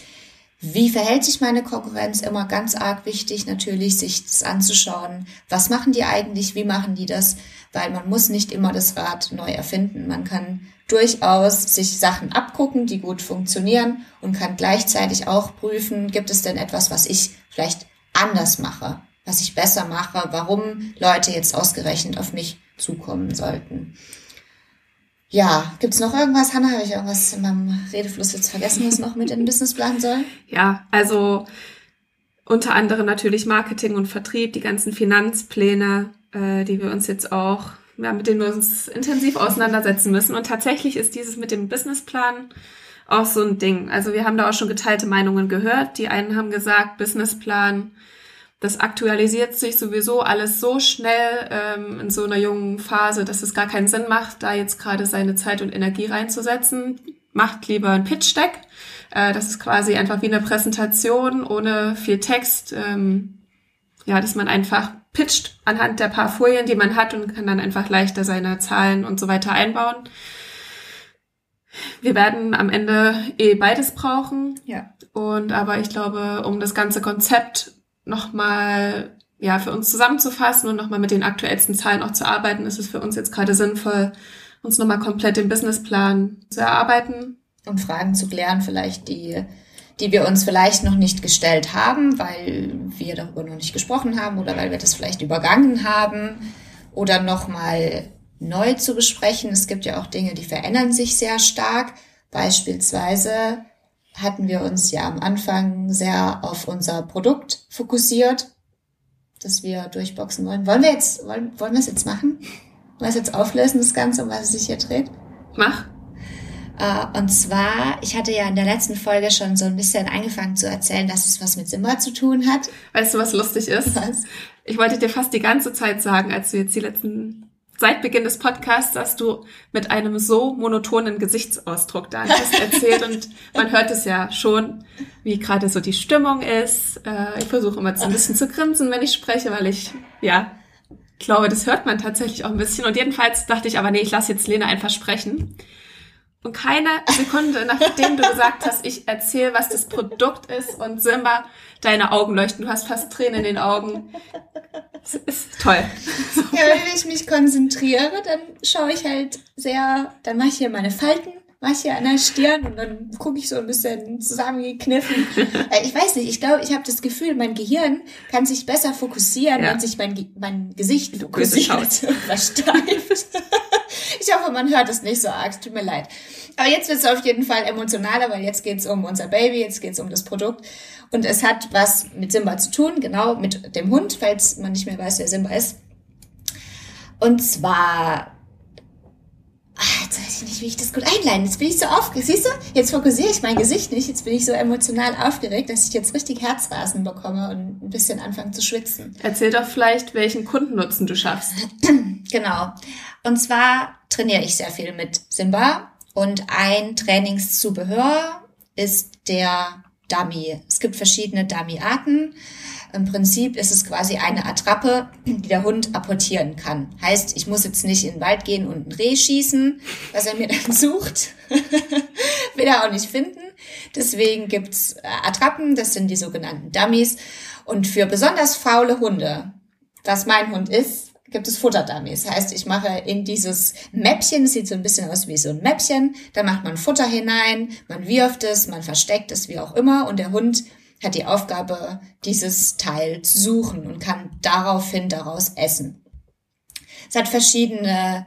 Wie verhält sich meine Konkurrenz? Immer ganz arg wichtig natürlich, sich das anzuschauen. Was machen die eigentlich? Wie machen die das? Weil man muss nicht immer das Rad neu erfinden. Man kann durchaus sich Sachen abgucken, die gut funktionieren und kann gleichzeitig auch prüfen, gibt es denn etwas, was ich vielleicht anders mache, was ich besser mache, warum Leute jetzt ausgerechnet auf mich zukommen sollten. Ja, gibt's noch irgendwas, Hanna? Habe ich irgendwas in meinem Redefluss jetzt vergessen, was noch mit in den Businessplan soll? Ja, also unter anderem natürlich Marketing und Vertrieb, die ganzen Finanzpläne, äh, die wir uns jetzt auch, ja, mit denen wir uns intensiv auseinandersetzen müssen. Und tatsächlich ist dieses mit dem Businessplan auch so ein Ding. Also wir haben da auch schon geteilte Meinungen gehört. Die einen haben gesagt, Businessplan das aktualisiert sich sowieso alles so schnell ähm, in so einer jungen Phase, dass es gar keinen Sinn macht, da jetzt gerade seine Zeit und Energie reinzusetzen. Macht lieber ein Pitch-Deck. Äh, das ist quasi einfach wie eine Präsentation ohne viel Text. Ähm, ja, dass man einfach pitcht anhand der paar Folien, die man hat und kann dann einfach leichter seine Zahlen und so weiter einbauen. Wir werden am Ende eh beides brauchen. Ja. Und aber ich glaube, um das ganze Konzept nochmal ja, für uns zusammenzufassen und nochmal mit den aktuellsten Zahlen auch zu arbeiten, ist es für uns jetzt gerade sinnvoll, uns nochmal komplett den Businessplan zu erarbeiten. Und Fragen zu klären, vielleicht die, die wir uns vielleicht noch nicht gestellt haben, weil wir darüber noch nicht gesprochen haben oder weil wir das vielleicht übergangen haben oder nochmal neu zu besprechen. Es gibt ja auch Dinge, die verändern sich sehr stark. Beispielsweise hatten wir uns ja am Anfang sehr auf unser Produkt fokussiert, das wir durchboxen wollen. Wollen wir jetzt, wollen, wollen wir es jetzt machen? Wollen wir es jetzt auflösen, das Ganze, um was es sich hier dreht? Mach. Uh, und zwar, ich hatte ja in der letzten Folge schon so ein bisschen angefangen zu erzählen, dass es was mit Simba zu tun hat. Weißt du, was lustig ist? Was? Ich wollte dir fast die ganze Zeit sagen, als du jetzt die letzten seit Beginn des Podcasts hast du mit einem so monotonen Gesichtsausdruck da hast erzählt und man hört es ja schon, wie gerade so die Stimmung ist. Äh, ich versuche immer so ein bisschen zu grinsen, wenn ich spreche, weil ich, ja, glaube, das hört man tatsächlich auch ein bisschen. Und jedenfalls dachte ich aber, nee, ich lasse jetzt Lena einfach sprechen. Und keine Sekunde, nachdem du gesagt hast, ich erzähle, was das Produkt ist und Simba, deine Augen leuchten. Du hast fast Tränen in den Augen. Das ist toll. Ja, wenn ich mich konzentriere, dann schaue ich halt sehr, dann mache ich hier meine Falten, mache ich hier an der Stirn und dann gucke ich so ein bisschen zusammengekniffen. Äh, ich weiß nicht, ich glaube, ich habe das Gefühl, mein Gehirn kann sich besser fokussieren, Ja. wenn sich mein, Ge- mein Gesicht fokussiert und versteift. Ich hoffe, man hört es nicht so arg, tut mir leid. Aber jetzt wird es auf jeden Fall emotionaler, weil jetzt geht es um unser Baby, jetzt geht es um das Produkt. Und es hat was mit Simba zu tun, genau mit dem Hund, falls man nicht mehr weiß, wer Simba ist. Und zwar, ah, jetzt weiß ich nicht, wie ich das gut einleiten. Jetzt bin ich so aufgeregt. Siehst du, jetzt fokussiere ich mein Gesicht nicht. Jetzt bin ich so emotional aufgeregt, dass ich jetzt richtig Herzrasen bekomme und ein bisschen anfange zu schwitzen. Erzähl doch vielleicht, welchen Kundennutzen du schaffst. Genau. Und zwar trainiere ich sehr viel mit Simba und ein Trainingszubehör ist der Dummy. Es gibt verschiedene Dummy-Arten. Im Prinzip ist es quasi eine Attrappe, die der Hund apportieren kann. Heißt, ich muss jetzt nicht in den Wald gehen und ein Reh schießen, was er mir dann sucht. Will er auch nicht finden. Deswegen gibt's äh, Attrappen, das sind die sogenannten Dummies. Und für besonders faule Hunde, was mein Hund ist, gibt es Futterdummies. Heißt, ich mache in dieses Mäppchen, sieht so ein bisschen aus wie so ein Mäppchen, da macht man Futter hinein, man wirft es, man versteckt es, wie auch immer, und der Hund hat die Aufgabe, dieses Teil zu suchen und kann daraufhin daraus essen. Es hat verschiedene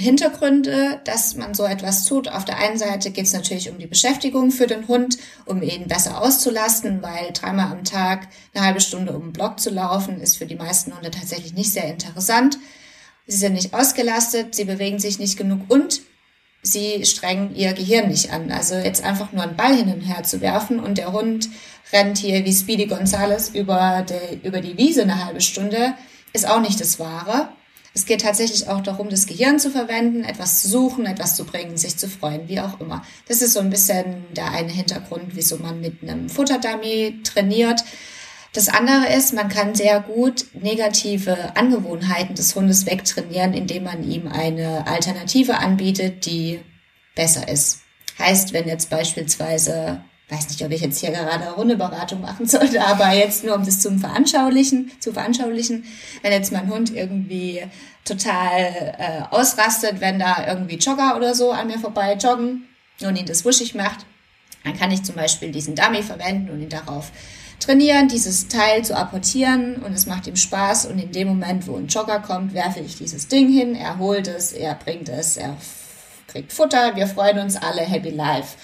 Hintergründe, dass man so etwas tut. Auf der einen Seite geht es natürlich um die Beschäftigung für den Hund, um ihn besser auszulasten, weil dreimal am Tag eine halbe Stunde um den Block zu laufen, ist für die meisten Hunde tatsächlich nicht sehr interessant. Sie sind nicht ausgelastet, sie bewegen sich nicht genug und sie strengen ihr Gehirn nicht an. Also jetzt einfach nur einen Ball hin und her zu werfen und der Hund rennt hier wie Speedy Gonzales über die, über die Wiese eine halbe Stunde, ist auch nicht das Wahre. Es geht tatsächlich auch darum, das Gehirn zu verwenden, etwas zu suchen, etwas zu bringen, sich zu freuen, wie auch immer. Das ist so ein bisschen der eine Hintergrund, wieso man mit einem Futterdummy trainiert. Das andere ist, man kann sehr gut negative Angewohnheiten des Hundes wegtrainieren, indem man ihm eine Alternative anbietet, die besser ist. Heißt, wenn jetzt beispielsweise weiß nicht, ob ich jetzt hier gerade Hundeberatung machen sollte, aber jetzt nur um das zum Veranschaulichen, zu veranschaulichen, wenn jetzt mein Hund irgendwie total äh, ausrastet, wenn da irgendwie Jogger oder so an mir vorbei joggen und ihn das wuschig macht, dann kann ich zum Beispiel diesen Dummy verwenden und ihn darauf trainieren, dieses Teil zu apportieren und es macht ihm Spaß und in dem Moment, wo ein Jogger kommt, werfe ich dieses Ding hin, er holt es, er bringt es, er kriegt Futter, wir freuen uns alle, happy life.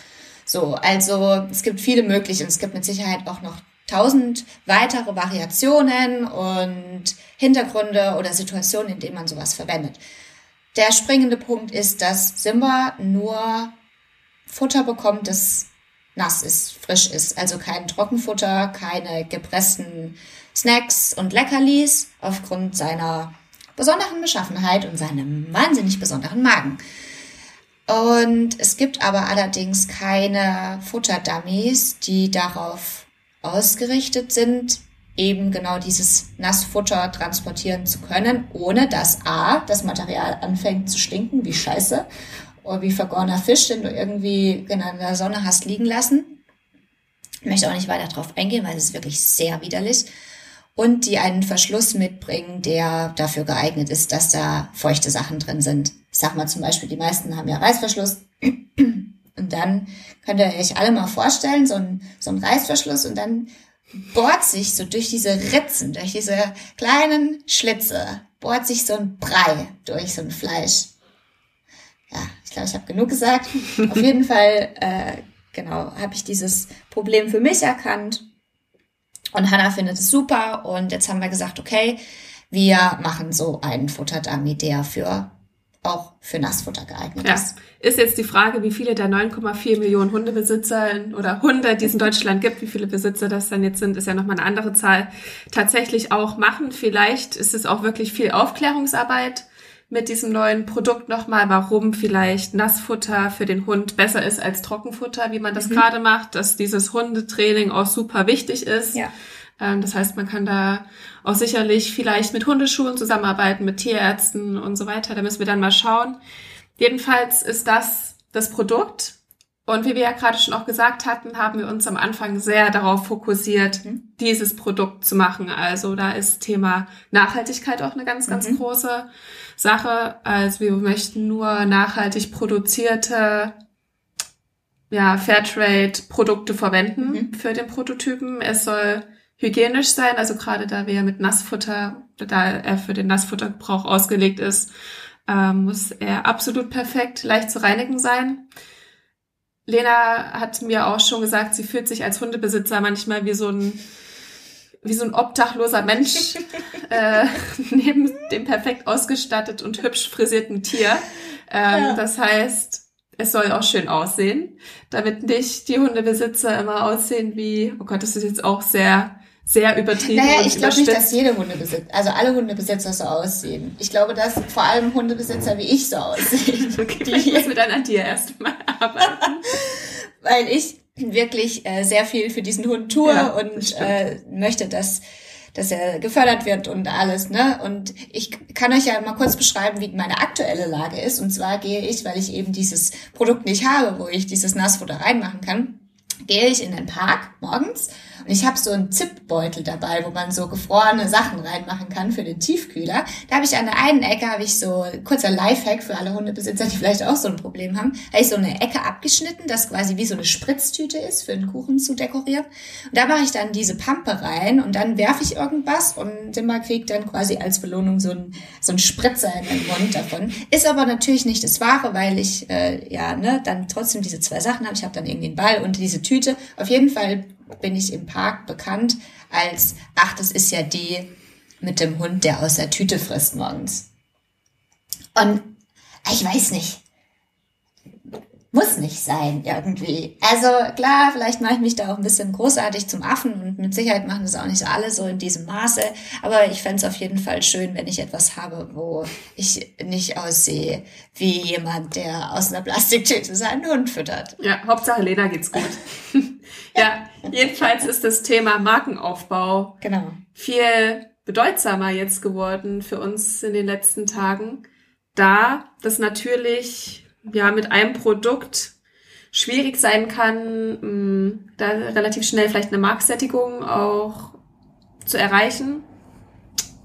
So, also es gibt viele mögliche und es gibt mit Sicherheit auch noch tausend weitere Variationen und Hintergründe oder Situationen, in denen man sowas verwendet. Der springende Punkt ist, dass Simba nur Futter bekommt, das nass ist, frisch ist. Also kein Trockenfutter, keine gepressten Snacks und Leckerlis aufgrund seiner besonderen Beschaffenheit und seinem wahnsinnig besonderen Magen. Und es gibt aber allerdings keine Futterdummies, die darauf ausgerichtet sind, eben genau dieses Nassfutter transportieren zu können, ohne dass A, das Material anfängt zu stinken, wie Scheiße, oder wie vergorener Fisch, den du irgendwie in der Sonne hast liegen lassen. Ich möchte auch nicht weiter darauf eingehen, weil es ist wirklich sehr widerlich. Und die einen Verschluss mitbringen, der dafür geeignet ist, dass da feuchte Sachen drin sind. Ich sag mal zum Beispiel, die meisten haben ja Reißverschluss. Und dann könnt ihr euch alle mal vorstellen, so ein, so ein Reißverschluss und dann bohrt sich so durch diese Ritzen, durch diese kleinen Schlitze, bohrt sich so ein Brei durch so ein Fleisch. Ja, ich glaube, ich habe genug gesagt. Auf jeden Fall, äh, genau, habe ich dieses Problem für mich erkannt. Und Hannah findet es super. Und jetzt haben wir gesagt, okay, wir machen so einen Futterdummy, der für auch für Nassfutter geeignet ja. ist. Ist jetzt die Frage, wie viele der 9,4 Millionen Hundebesitzer oder Hunde, die es in Deutschland gibt, wie viele Besitzer das dann jetzt sind, ist ja nochmal eine andere Zahl, tatsächlich auch machen. Vielleicht ist es auch wirklich viel Aufklärungsarbeit mit diesem neuen Produkt nochmal, warum vielleicht Nassfutter für den Hund besser ist als Trockenfutter, wie man das mhm. gerade macht, dass dieses Hundetraining auch super wichtig ist. Ja. Ähm, das heißt, man kann da auch sicherlich vielleicht mit Hundeschulen zusammenarbeiten, mit Tierärzten und so weiter. Da müssen wir dann mal schauen. Jedenfalls ist das das Produkt. Und wie wir ja gerade schon auch gesagt hatten, haben wir uns am Anfang sehr darauf fokussiert, mhm. dieses Produkt zu machen. Also da ist Thema Nachhaltigkeit auch eine ganz, ganz mhm. große Sache. Also wir möchten nur nachhaltig produzierte ja, Fairtrade-Produkte verwenden mhm. für den Prototypen. Es soll hygienisch sein, also gerade da wir mit Nassfutter, da er für den Nassfuttergebrauch ausgelegt ist, äh, muss er absolut perfekt, leicht zu reinigen sein. Lena hat mir auch schon gesagt, sie fühlt sich als Hundebesitzer manchmal wie so ein wie so ein obdachloser Mensch äh, neben dem perfekt ausgestattet und hübsch frisierten Tier. Ähm, ja. Das heißt, es soll auch schön aussehen, damit nicht die Hundebesitzer immer aussehen wie, oh Gott, das ist jetzt auch sehr sehr übertrieben. Naja, ich glaube nicht, dass jede Hundebesitzer, also alle Hundebesitzer so aussehen. Ich glaube, dass vor allem Hundebesitzer wie ich so aussehen. Okay, die, ich muss mit an dir erstmal arbeiten. Weil ich wirklich äh, sehr viel für diesen Hund tue Ja, und äh, möchte, dass dass er gefördert wird und alles, ne? Und ich kann euch ja mal kurz beschreiben, wie meine aktuelle Lage ist. Und zwar gehe ich, weil ich eben dieses Produkt nicht habe, wo ich dieses Nassfutter reinmachen kann, gehe ich in den Park morgens und ich habe so einen Zipbeutel dabei, wo man so gefrorene Sachen reinmachen kann für den Tiefkühler. Da habe ich an der einen Ecke habe ich so kurzer Lifehack für alle Hundebesitzer, die vielleicht auch so ein Problem haben. Habe ich so eine Ecke abgeschnitten, das quasi wie so eine Spritztüte ist für einen Kuchen zu dekorieren. Und da mache ich dann diese Pampe rein und dann werfe ich irgendwas und Simba kriegt dann quasi als Belohnung so ein so ein Spritzer in den Mund davon. Ist aber natürlich nicht das Wahre, weil ich äh, ja ne dann trotzdem diese zwei Sachen habe. Ich habe dann irgendwie einen Ball und diese Tüte. Auf jeden Fall bin ich im Park bekannt als, ach, das ist ja die mit dem Hund, der aus der Tüte frisst morgens. Und ich weiß nicht. Muss nicht sein, irgendwie. Also klar, vielleicht mache ich mich da auch ein bisschen großartig zum Affen und mit Sicherheit machen das auch nicht alle so in diesem Maße. Aber ich fände es auf jeden Fall schön, wenn ich etwas habe, wo ich nicht aussehe wie jemand, der aus einer Plastiktüte seinen Hund füttert. Ja, Hauptsache Lena geht's gut. ja, jedenfalls ist das Thema Markenaufbau Genau. viel bedeutsamer jetzt geworden für uns in den letzten Tagen, da das natürlich ja mit einem Produkt schwierig sein kann, mh, da relativ schnell vielleicht eine Marktsättigung auch zu erreichen.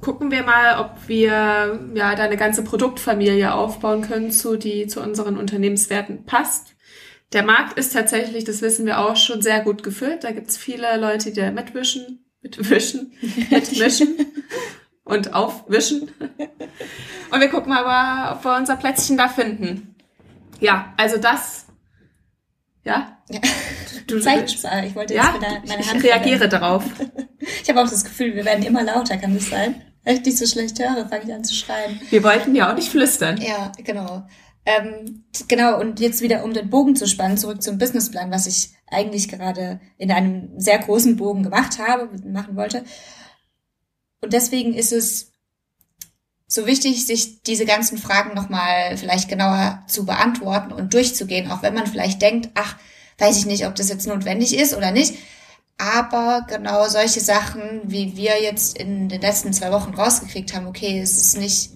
Gucken wir mal, ob wir ja da eine ganze Produktfamilie aufbauen können, zu die zu unseren Unternehmenswerten passt. Der Markt ist tatsächlich, das wissen wir auch, schon sehr gut gefüllt. Da gibt's viele Leute, die da mitwischen, mitwischen, mitmischen und aufwischen. Und wir gucken aber, ob wir unser Plätzchen da finden. Ja, also das. Ja? Ja. Du, Zeichensprache. Ich wollte ja, jetzt wieder meine ich Hand reagiere darauf. verwenden. Ich habe auch das Gefühl, wir werden immer lauter, kann das sein? Wenn ich dich so schlecht höre, fange ich an zu schreien. Wir wollten ja auch nicht flüstern. Ja, genau. Ähm, genau, und jetzt wieder um den Bogen zu spannen, zurück zum Businessplan, was ich eigentlich gerade in einem sehr großen Bogen gemacht habe, machen wollte. Und deswegen ist es so wichtig, sich diese ganzen Fragen nochmal vielleicht genauer zu beantworten und durchzugehen, auch wenn man vielleicht denkt, ach, weiß ich nicht, ob das jetzt notwendig ist oder nicht. Aber genau solche Sachen, wie wir jetzt in den letzten zwei Wochen rausgekriegt haben, okay, es ist nicht,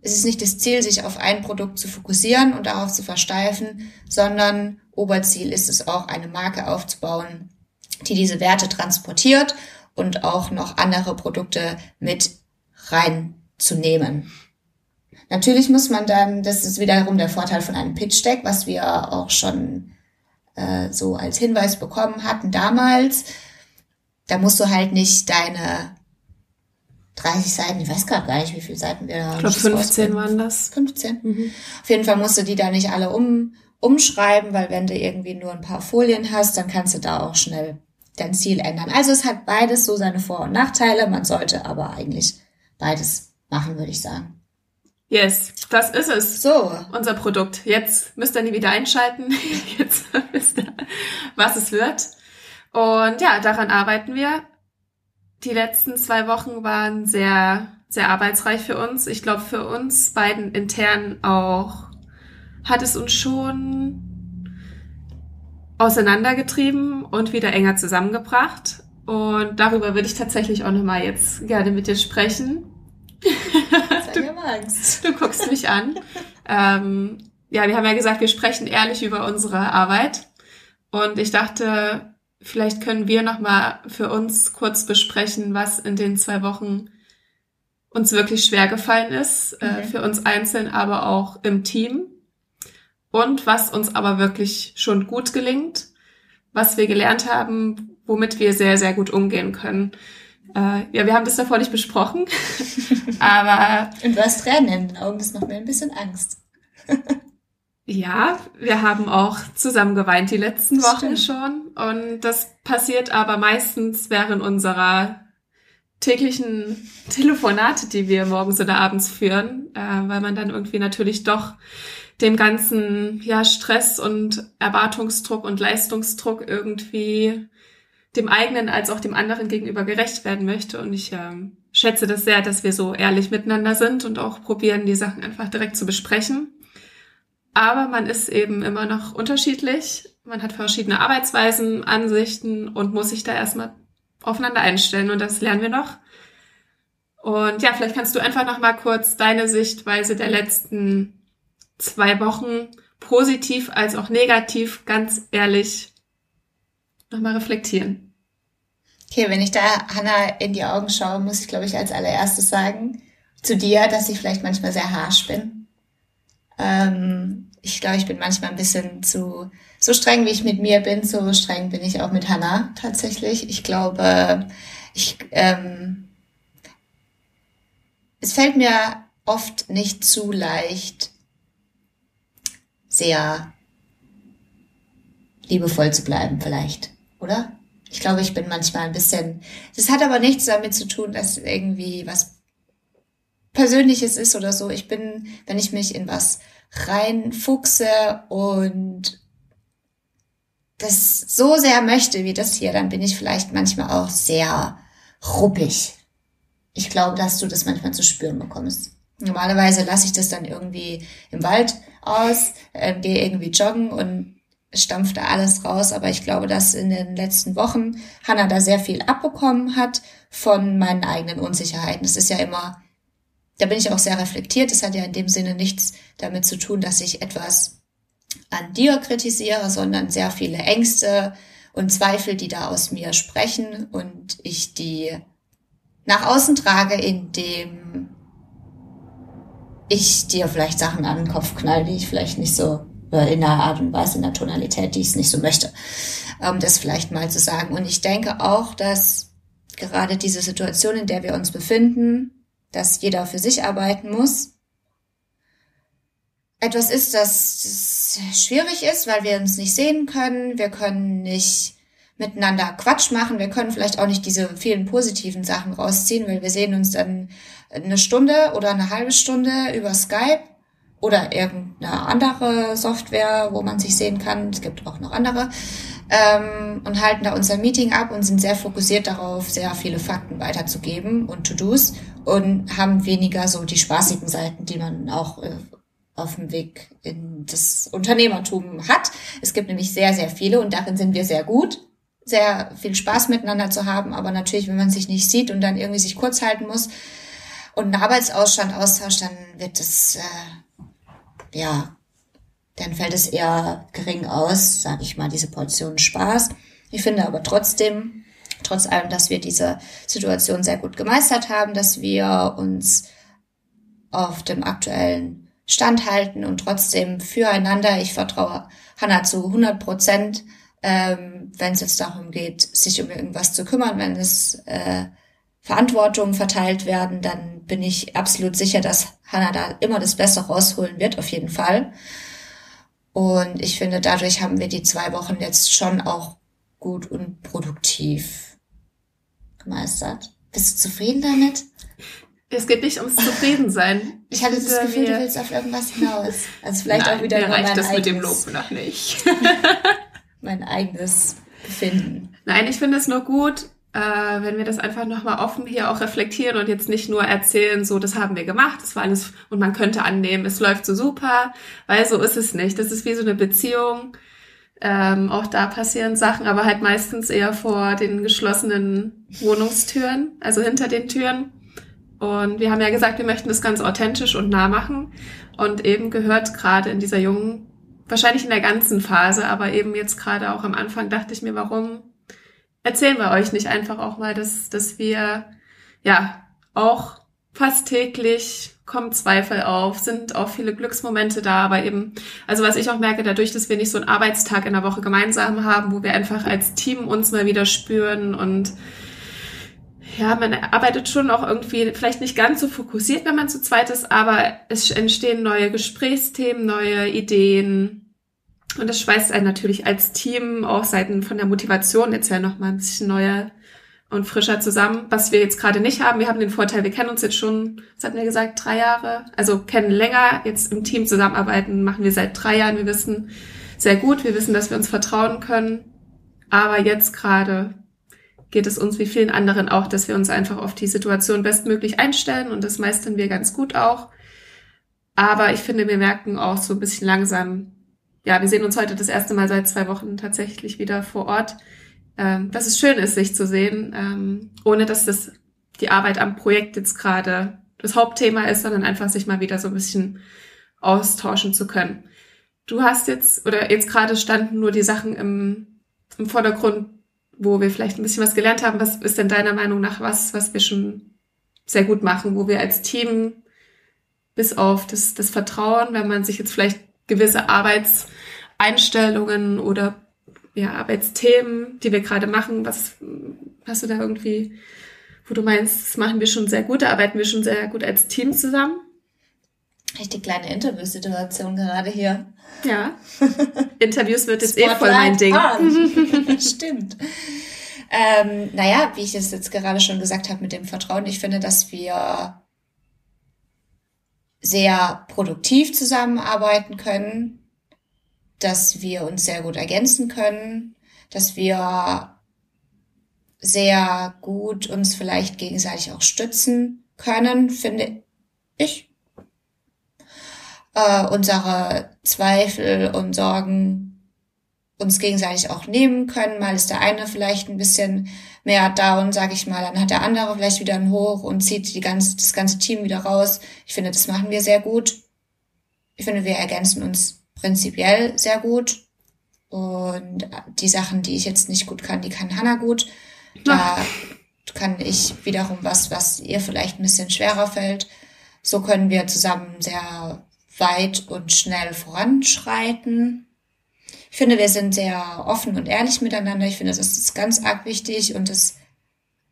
es ist nicht das Ziel, sich auf ein Produkt zu fokussieren und darauf zu versteifen, sondern Oberziel ist es auch, eine Marke aufzubauen, die diese Werte transportiert und auch noch andere Produkte mit reinzunehmen. Natürlich muss man dann, das ist wiederum der Vorteil von einem Pitch Deck, was wir auch schon äh, so als Hinweis bekommen hatten damals. Da musst du halt nicht deine 30 Seiten, ich weiß gerade gar nicht, wie viele Seiten wir da Ich glaube, 15 waren das. 15. Auf jeden Fall musst du die da nicht alle um, umschreiben, weil wenn du irgendwie nur ein paar Folien hast, dann kannst du da auch schnell dein Ziel ändern. Also es hat beides so seine Vor- und Nachteile. Man sollte aber eigentlich beides machen, würde ich sagen. Yes, das ist es. So, Unser Produkt. Jetzt müsst ihr nie wieder einschalten. Jetzt wisst ihr, was es wird. Und ja, daran arbeiten wir. Die letzten zwei Wochen waren sehr, sehr arbeitsreich für uns. Ich glaube, für uns beiden intern auch hat es uns schon auseinandergetrieben und wieder enger zusammengebracht. Und darüber würde ich tatsächlich auch nochmal jetzt gerne mit dir sprechen. Angst. Du guckst mich an. ähm, ja, wir haben ja gesagt, wir sprechen ehrlich über unsere Arbeit. Und ich dachte, vielleicht können wir noch mal für uns kurz besprechen, was in den zwei Wochen uns wirklich schwer gefallen ist, äh, Mhm. für uns einzeln, aber auch im Team. Und was uns aber wirklich schon gut gelingt, was wir gelernt haben, womit wir sehr, sehr gut umgehen können. Äh, ja, wir haben das davor nicht besprochen, aber Und du hast Tränen in den Augen, das macht mir ein bisschen Angst. Ja, wir haben auch zusammen geweint die letzten Das Wochen stimmt. schon. Und das passiert aber meistens während unserer täglichen Telefonate, die wir morgens oder abends führen, äh, weil man dann irgendwie natürlich doch dem ganzen ja, Stress und Erwartungsdruck und Leistungsdruck irgendwie dem eigenen als auch dem anderen gegenüber gerecht werden möchte. Und ich ähm, schätze das sehr, dass wir so ehrlich miteinander sind und auch probieren, die Sachen einfach direkt zu besprechen. aber man ist eben immer noch unterschiedlich. Man hat verschiedene Arbeitsweisen, Ansichten und muss sich da erstmal aufeinander einstellen und das lernen wir noch. Und ja, vielleicht kannst du einfach noch mal kurz deine Sichtweise der letzten zwei Wochen positiv als auch negativ ganz ehrlich noch mal reflektieren. Okay, wenn ich da Hannah in die Augen schaue, muss ich glaube ich als allererstes sagen zu dir, dass ich vielleicht manchmal sehr harsh bin. Ähm, ich glaube, ich bin manchmal ein bisschen zu so streng, wie ich mit mir bin, so streng bin ich auch mit Hannah tatsächlich. Ich glaube, ich ähm, es fällt mir oft nicht zu leicht, sehr liebevoll zu bleiben, vielleicht, oder? Ich glaube, ich bin manchmal ein bisschen. Das hat aber nichts damit zu tun, dass irgendwie was Persönliches ist oder so. Ich bin, wenn ich mich in was reinfuchse und das so sehr möchte wie das hier, dann bin ich vielleicht manchmal auch sehr ruppig ich glaube, dass du das manchmal zu spüren bekommst. Normalerweise lasse ich das dann irgendwie im Wald aus, äh, gehe irgendwie joggen und stampft da alles raus. Aber ich glaube, dass in den letzten Wochen Hannah da sehr viel abbekommen hat von meinen eigenen Unsicherheiten. Das ist ja immer, da bin ich auch sehr reflektiert. Das hat ja in dem Sinne nichts damit zu tun, dass ich etwas an dir kritisiere, sondern sehr viele Ängste und Zweifel, die da aus mir sprechen und ich die nach außen trage, indem ich dir vielleicht Sachen an den Kopf knall, die ich vielleicht nicht so in der Art und Weise, in der Tonalität, die ich es nicht so möchte, um das vielleicht mal zu sagen. Und ich denke auch, dass gerade diese Situation, in der wir uns befinden, dass jeder für sich arbeiten muss, etwas ist, das schwierig ist, weil wir uns nicht sehen können. Wir können nicht miteinander Quatsch machen. Wir können vielleicht auch nicht diese vielen positiven Sachen rausziehen, weil wir sehen uns dann eine Stunde oder eine halbe Stunde über Skype oder irgendeine andere Software, wo man sich sehen kann. Es gibt auch noch andere. Ähm, und halten da unser Meeting ab und sind sehr fokussiert darauf, sehr viele Fakten weiterzugeben und To-Dos und haben weniger so die spaßigen Seiten, die man auch äh, auf dem Weg in das Unternehmertum hat. Es gibt nämlich sehr, sehr viele und darin sind wir sehr gut sehr viel Spaß miteinander zu haben, aber natürlich, wenn man sich nicht sieht und dann irgendwie sich kurz halten muss und einen Arbeitsausstand austauscht, dann wird es, äh, ja, dann fällt es eher gering aus, sage ich mal, diese Portion Spaß. Ich finde aber trotzdem, trotz allem, dass wir diese Situation sehr gut gemeistert haben, dass wir uns auf dem aktuellen Stand halten und trotzdem füreinander, ich vertraue Hannah zu 100 Prozent, ähm, wenn es jetzt darum geht, sich um irgendwas zu kümmern, wenn es äh, Verantwortung verteilt werden, dann bin ich absolut sicher, dass Hannah da immer das Beste rausholen wird, auf jeden Fall. Und ich finde, dadurch haben wir die zwei Wochen jetzt schon auch gut und produktiv gemeistert. Bist du zufrieden damit? Es geht nicht ums Zufriedensein. Ich hatte das Gefühl, du willst auf irgendwas hinaus. Also vielleicht Nein, auch wieder mir reicht mein das eigenes, mit dem Lob noch nicht. mein eigenes Befinden. Nein, ich finde es nur gut, äh, wenn wir das einfach nochmal offen hier auch reflektieren und jetzt nicht nur erzählen, so, das haben wir gemacht, das war alles, und man könnte annehmen, es läuft so super, weil so ist es nicht. Das ist wie so eine Beziehung. Ähm, auch da passieren Sachen, aber halt meistens eher vor den geschlossenen Wohnungstüren, also hinter den Türen. Und wir haben ja gesagt, wir möchten das ganz authentisch und nah machen. Und eben gehört gerade in dieser jungen wahrscheinlich in der ganzen Phase, aber eben jetzt gerade auch am Anfang dachte ich mir, warum erzählen wir euch nicht einfach auch mal, dass, dass wir ja auch fast täglich kommen Zweifel auf, sind auch viele Glücksmomente da, aber eben, also was ich auch merke, dadurch, dass wir nicht so einen Arbeitstag in der Woche gemeinsam haben, wo wir einfach als Team uns mal wieder spüren und ja, man arbeitet schon auch irgendwie vielleicht nicht ganz so fokussiert, wenn man zu zweit ist, aber es entstehen neue Gesprächsthemen, neue Ideen. Und das schweißt einen natürlich als Team auch Seiten von der Motivation jetzt ja nochmal ein bisschen neuer und frischer zusammen, was wir jetzt gerade nicht haben. Wir haben den Vorteil, wir kennen uns jetzt schon, was hatten wir gesagt, drei Jahre, also kennen länger, jetzt im Team zusammenarbeiten, machen wir seit drei Jahren. Wir wissen sehr gut, wir wissen, dass wir uns vertrauen können. Aber jetzt gerade geht es uns wie vielen anderen auch, dass wir uns einfach auf die Situation bestmöglich einstellen und das meistern wir ganz gut auch. Aber ich finde, wir merken auch so ein bisschen langsam, ja, wir sehen uns heute das erste Mal seit zwei Wochen tatsächlich wieder vor Ort, ähm, dass es schön ist, sich zu sehen, ähm, ohne dass das die Arbeit am Projekt jetzt gerade das Hauptthema ist, sondern einfach sich mal wieder so ein bisschen austauschen zu können. Du hast jetzt, oder jetzt gerade standen nur die Sachen im, im Vordergrund, wo wir vielleicht ein bisschen was gelernt haben. Was ist denn deiner Meinung nach was, was wir schon sehr gut machen, wo wir als Team bis auf das, das Vertrauen, wenn man sich jetzt vielleicht gewisse Arbeitseinstellungen oder ja, Arbeitsthemen, die wir gerade machen, was hast du da irgendwie, wo du meinst, das machen wir schon sehr gut, da arbeiten wir schon sehr gut als Team zusammen? Richtig kleine Interviewsituation gerade hier. Ja. Interviews wird jetzt eh voll mein Ding. Stimmt. Ähm, naja, wie ich es jetzt gerade schon gesagt habe mit dem Vertrauen, ich finde, dass wir sehr produktiv zusammenarbeiten können, dass wir uns sehr gut ergänzen können, dass wir sehr gut uns vielleicht gegenseitig auch stützen können, finde ich. Äh, unsere Zweifel und Sorgen uns gegenseitig auch nehmen können. Mal ist der eine vielleicht ein bisschen mehr down, sag ich mal, dann hat der andere vielleicht wieder einen Hoch und zieht die ganze, das ganze Team wieder raus. Ich finde, das machen wir sehr gut. Ich finde, wir ergänzen uns prinzipiell sehr gut. Und die Sachen, die ich jetzt nicht gut kann, die kann Hannah gut. Da kann ich wiederum was, was ihr vielleicht ein bisschen schwerer fällt. So können wir zusammen sehr weit und schnell voranschreiten. Ich finde, wir sind sehr offen und ehrlich miteinander. Ich finde, das ist ganz arg wichtig und das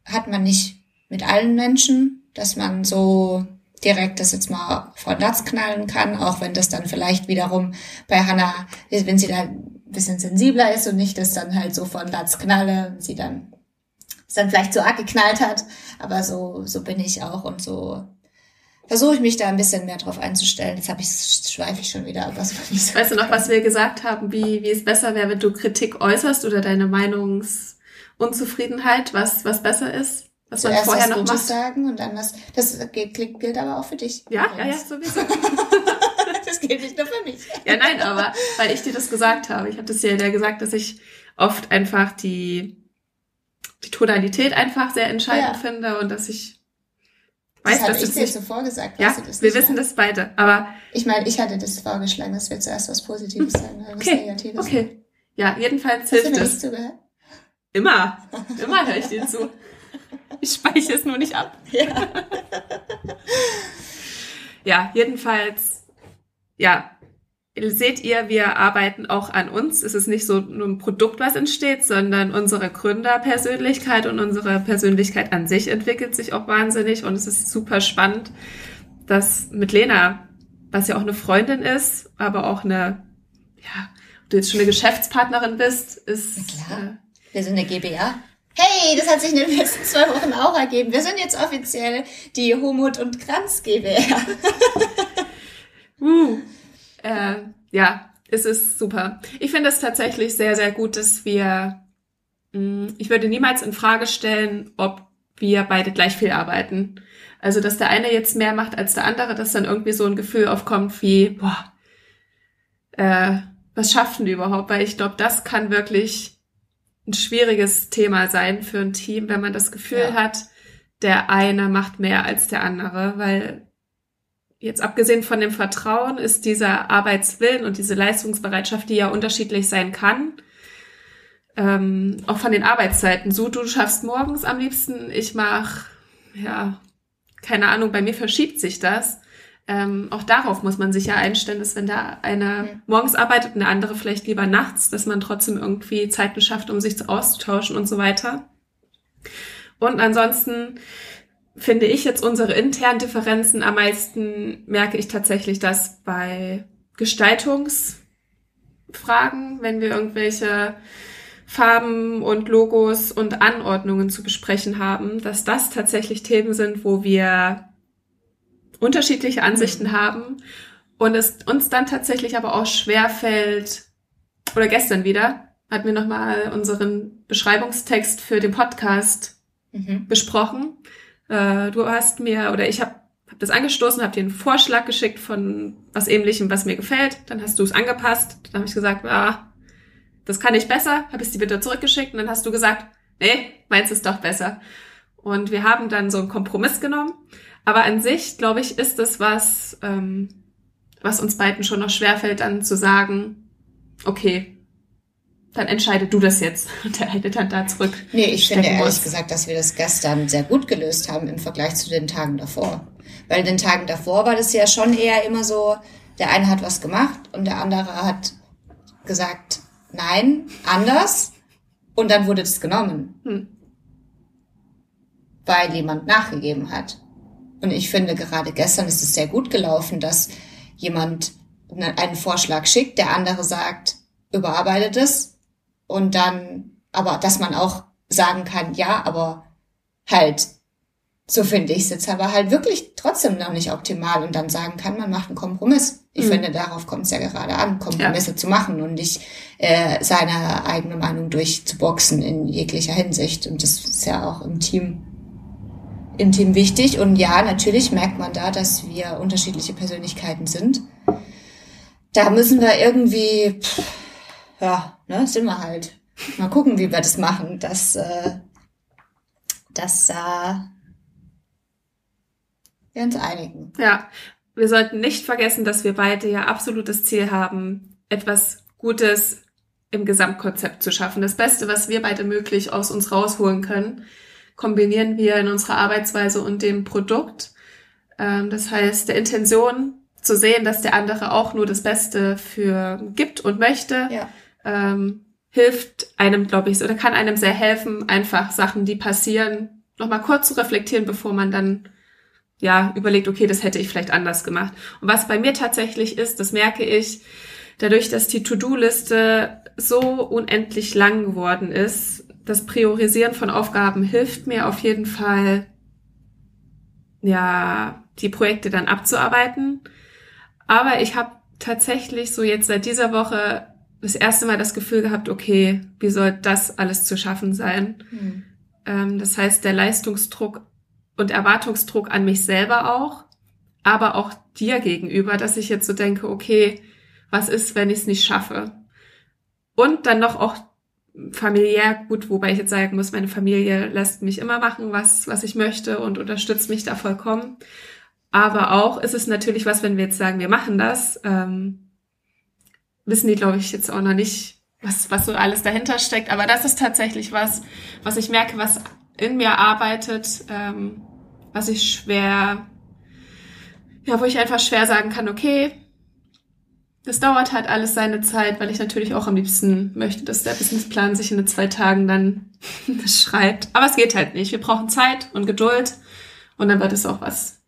hat man nicht mit allen Menschen, dass man so direkt das jetzt mal vor den Latz knallen kann, auch wenn das dann vielleicht wiederum bei Hannah, wenn sie da ein bisschen sensibler ist und nicht das dann halt so vor den Latz knalle sie dann, dann vielleicht so arg geknallt hat, aber so, so bin ich auch und so versuche ich mich da ein bisschen mehr drauf einzustellen. Jetzt habe ich schweife ich schon wieder ab. Was ich weißt du noch, was wir gesagt haben, wie, wie es besser wäre, wenn du Kritik äußerst oder deine Meinungsunzufriedenheit, was, was besser ist? Was Zuerst man vorher noch Gutes macht? sagen und dann was. Das gilt, gilt aber auch für dich. Ja, ja, ja, sowieso. das gilt nicht nur für mich. Ja, nein, aber weil ich dir das gesagt habe. Ich habe das ja gesagt, dass ich oft einfach die, die Tonalität einfach sehr entscheidend ja. finde und dass ich weiß, das habe ich dir zuvor gesagt. Ja, wir wissen das beide. Aber ich meine, ich hatte das vorgeschlagen, dass wir zuerst was Positives sagen, was okay. Negatives. Okay. Ja, jedenfalls hilft Hast du mir es. nicht zugehört? Immer. Immer höre ich dir zu. Ich speichere es nur nicht ab. Ja. ja, jedenfalls, ja, seht ihr, wir arbeiten auch an uns. Es ist nicht so nur ein Produkt, was entsteht, sondern unsere Gründerpersönlichkeit und unsere Persönlichkeit an sich entwickelt sich auch wahnsinnig und es ist super spannend, dass mit Lena, was ja auch eine Freundin ist, aber auch eine, ja, du jetzt schon eine Geschäftspartnerin bist, ist. Na klar. Äh, wir sind eine GBA. Hey, das hat sich in den letzten zwei Wochen auch ergeben. Wir sind jetzt offiziell die Humut und Kranz GBR. uh äh, ja, es ist super. Ich finde es tatsächlich sehr, sehr gut, dass wir, mh, mm, ich würde niemals in Frage stellen, ob wir beide gleich viel arbeiten. Also, dass der eine jetzt mehr macht als der andere, dass dann irgendwie so ein Gefühl aufkommt wie, boah, äh, was schaffen die überhaupt? Weil ich glaube, das kann wirklich ein schwieriges Thema sein für ein Team, wenn man das Gefühl ja. hat, der eine macht mehr als der andere, weil jetzt abgesehen von dem Vertrauen ist dieser Arbeitswillen und diese Leistungsbereitschaft, die ja unterschiedlich sein kann, ähm, auch von den Arbeitszeiten. So, du schaffst morgens am liebsten, ich mach, ja, keine Ahnung, bei mir verschiebt sich das. Ähm, auch darauf muss man sich ja einstellen, dass wenn da einer morgens arbeitet und der andere vielleicht lieber nachts, dass man trotzdem irgendwie Zeiten schafft, um sich auszutauschen und so weiter. Und ansonsten finde ich jetzt unsere internen Differenzen am meisten merke ich tatsächlich das bei Gestaltungsfragen, wenn wir irgendwelche Farben und Logos und Anordnungen zu besprechen haben, dass das tatsächlich Themen sind, wo wir unterschiedliche Ansichten mhm. haben und es uns dann tatsächlich aber auch schwer fällt, oder gestern wieder, hatten wir nochmal unseren Beschreibungstext für den Podcast mhm. besprochen äh, du hast mir oder ich habe habe das angestoßen, habe dir einen Vorschlag geschickt von was ähnlichem, was mir gefällt. Dann hast du es angepasst. Dann habe ich gesagt, ah, das kann ich besser. Habe ich sie wieder zurückgeschickt und dann hast du gesagt, nee, meins ist doch besser. Und wir haben dann so einen Kompromiss genommen. Aber an sich, glaube ich, ist es was, ähm, was uns beiden schon noch schwerfällt, dann zu sagen, okay, dann entscheide du das jetzt. Und der eine dann da zurück. Nee, ich finde ehrlich muss. gesagt, dass wir das gestern sehr gut gelöst haben im Vergleich zu den Tagen davor. Weil in den Tagen davor war das ja schon eher immer so, der eine hat was gemacht und der andere hat gesagt, nein, anders. Und dann wurde das genommen. Hm. Weil jemand nachgegeben hat. Und ich finde, gerade gestern ist es sehr gut gelaufen, dass jemand einen Vorschlag schickt, der andere sagt, überarbeitet es. Und dann, aber dass man auch sagen kann, ja, aber halt, so finde ich es jetzt aber halt wirklich trotzdem noch nicht optimal und dann sagen kann, man macht einen Kompromiss. Ich mhm. finde, darauf kommt es ja gerade an, Kompromisse ja. zu machen und nicht äh, seine eigene Meinung durchzuboxen in jeglicher Hinsicht. Und das ist ja auch im Team im Team wichtig. Und ja, natürlich merkt man da, dass wir unterschiedliche Persönlichkeiten sind. Da müssen wir irgendwie, pff, ja, ne, sind wir halt. Mal gucken, wie wir das machen, dass, äh, dass äh, wir uns einigen. Ja, wir sollten nicht vergessen, dass wir beide ja absolutes Ziel haben, etwas Gutes im Gesamtkonzept zu schaffen. Das Beste, was wir beide möglich aus uns rausholen können, kombinieren wir in unserer Arbeitsweise und dem Produkt. Ähm, das heißt, der Intention zu sehen, dass der andere auch nur das Beste für gibt und möchte, ja. Ähm, hilft einem, glaube ich, oder kann einem sehr helfen, einfach Sachen, die passieren, nochmal kurz zu reflektieren, bevor man dann ja, überlegt, okay, das hätte ich vielleicht anders gemacht. Und was bei mir tatsächlich ist, das merke ich, dadurch, dass die To-Do-Liste so unendlich lang geworden ist, das Priorisieren von Aufgaben hilft mir auf jeden Fall, ja, die Projekte dann abzuarbeiten. Aber ich habe tatsächlich so jetzt seit dieser Woche das erste Mal das Gefühl gehabt, okay, wie soll das alles zu schaffen sein? Mhm. Ähm, das heißt, der Leistungsdruck und Erwartungsdruck an mich selber auch, aber auch dir gegenüber, dass ich jetzt so denke, okay, was ist, wenn ich es nicht schaffe? Und dann noch auch familiär gut, wobei ich jetzt sagen muss, meine Familie lässt mich immer machen, was, was ich möchte und unterstützt mich da vollkommen. Aber auch ist es natürlich was, wenn wir jetzt sagen, wir machen das, ähm, wissen die, glaube ich, jetzt auch noch nicht, was, was so alles dahinter steckt. Aber das ist tatsächlich was, was ich merke, was in mir arbeitet, ähm, was ich schwer, ja, wo ich einfach schwer sagen kann, okay, das dauert halt alles seine Zeit, weil ich natürlich auch am liebsten möchte, dass der Businessplan sich in zwei Tagen dann schreibt. Aber es geht halt nicht. Wir brauchen Zeit und Geduld und dann wird es auch was,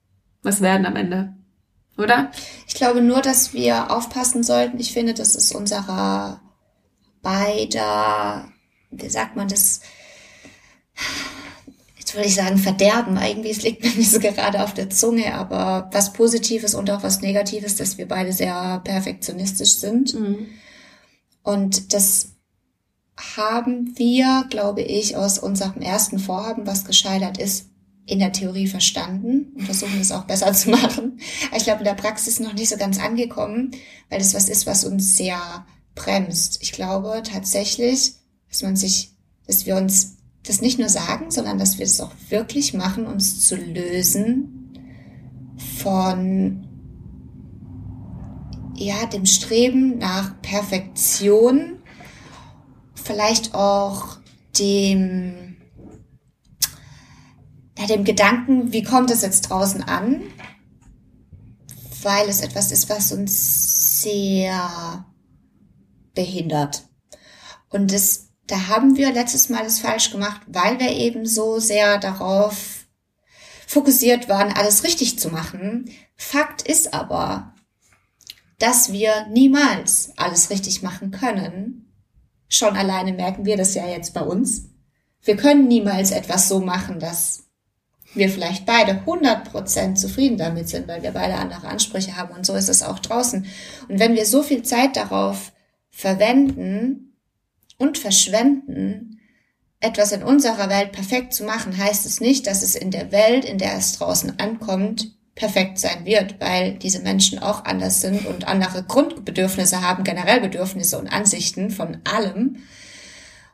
was werden am Ende. Oder? Ich glaube nur, dass wir aufpassen sollten. Ich finde, das ist unserer beider, wie sagt man das, würde ich sagen, Verderben. Irgendwie, es liegt mir nicht so gerade auf der Zunge, aber was Positives und auch was Negatives, dass wir beide sehr perfektionistisch sind. Mhm. Und das haben wir, glaube ich, aus unserem ersten Vorhaben, was gescheitert ist, in der Theorie verstanden und versuchen es auch besser zu machen. Ich glaube, in der Praxis noch nicht so ganz angekommen, weil das was ist, was uns sehr bremst. Ich glaube tatsächlich, dass man sich, dass wir uns das nicht nur sagen, sondern dass wir es auch wirklich machen, uns zu lösen von ja, dem Streben nach Perfektion, vielleicht auch dem, ja, dem Gedanken, wie kommt es jetzt draußen an, weil es etwas ist, was uns sehr behindert. Und das da haben wir letztes Mal das falsch gemacht, weil wir eben so sehr darauf fokussiert waren, alles richtig zu machen. Fakt ist aber, dass wir niemals alles richtig machen können. Schon alleine merken wir das ja jetzt bei uns. Wir können niemals etwas so machen, dass wir vielleicht beide 100% zufrieden damit sind, weil wir beide andere Ansprüche haben. Und so ist es auch draußen. Und wenn wir so viel Zeit darauf verwenden, und verschwenden, etwas in unserer Welt perfekt zu machen, heißt es nicht, dass es in der Welt, in der es draußen ankommt, perfekt sein wird, weil diese Menschen auch anders sind und andere Grundbedürfnisse haben, generell Bedürfnisse und Ansichten von allem.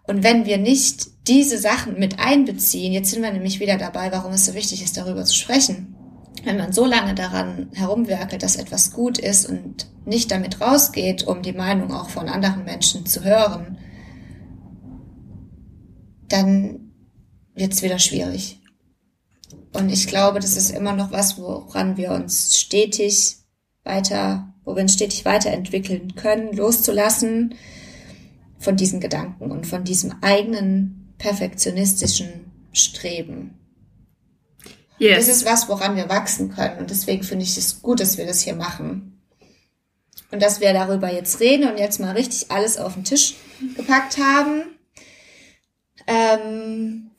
Und wenn wir nicht diese Sachen mit einbeziehen, jetzt sind wir nämlich wieder dabei, warum es so wichtig ist, darüber zu sprechen. Wenn man so lange daran herumwerkelt, dass etwas gut ist und nicht damit rausgeht, um die Meinung auch von anderen Menschen zu hören, dann wird es wieder schwierig. Und ich glaube, das ist immer noch was, woran wir uns stetig weiter, wo wir uns stetig weiterentwickeln können, loszulassen von diesen Gedanken und von diesem eigenen perfektionistischen Streben. Yes. Das ist was, woran wir wachsen können. Und deswegen finde ich es gut, dass wir das hier machen. Und dass wir darüber jetzt reden und jetzt mal richtig alles auf den Tisch gepackt haben. Ähm,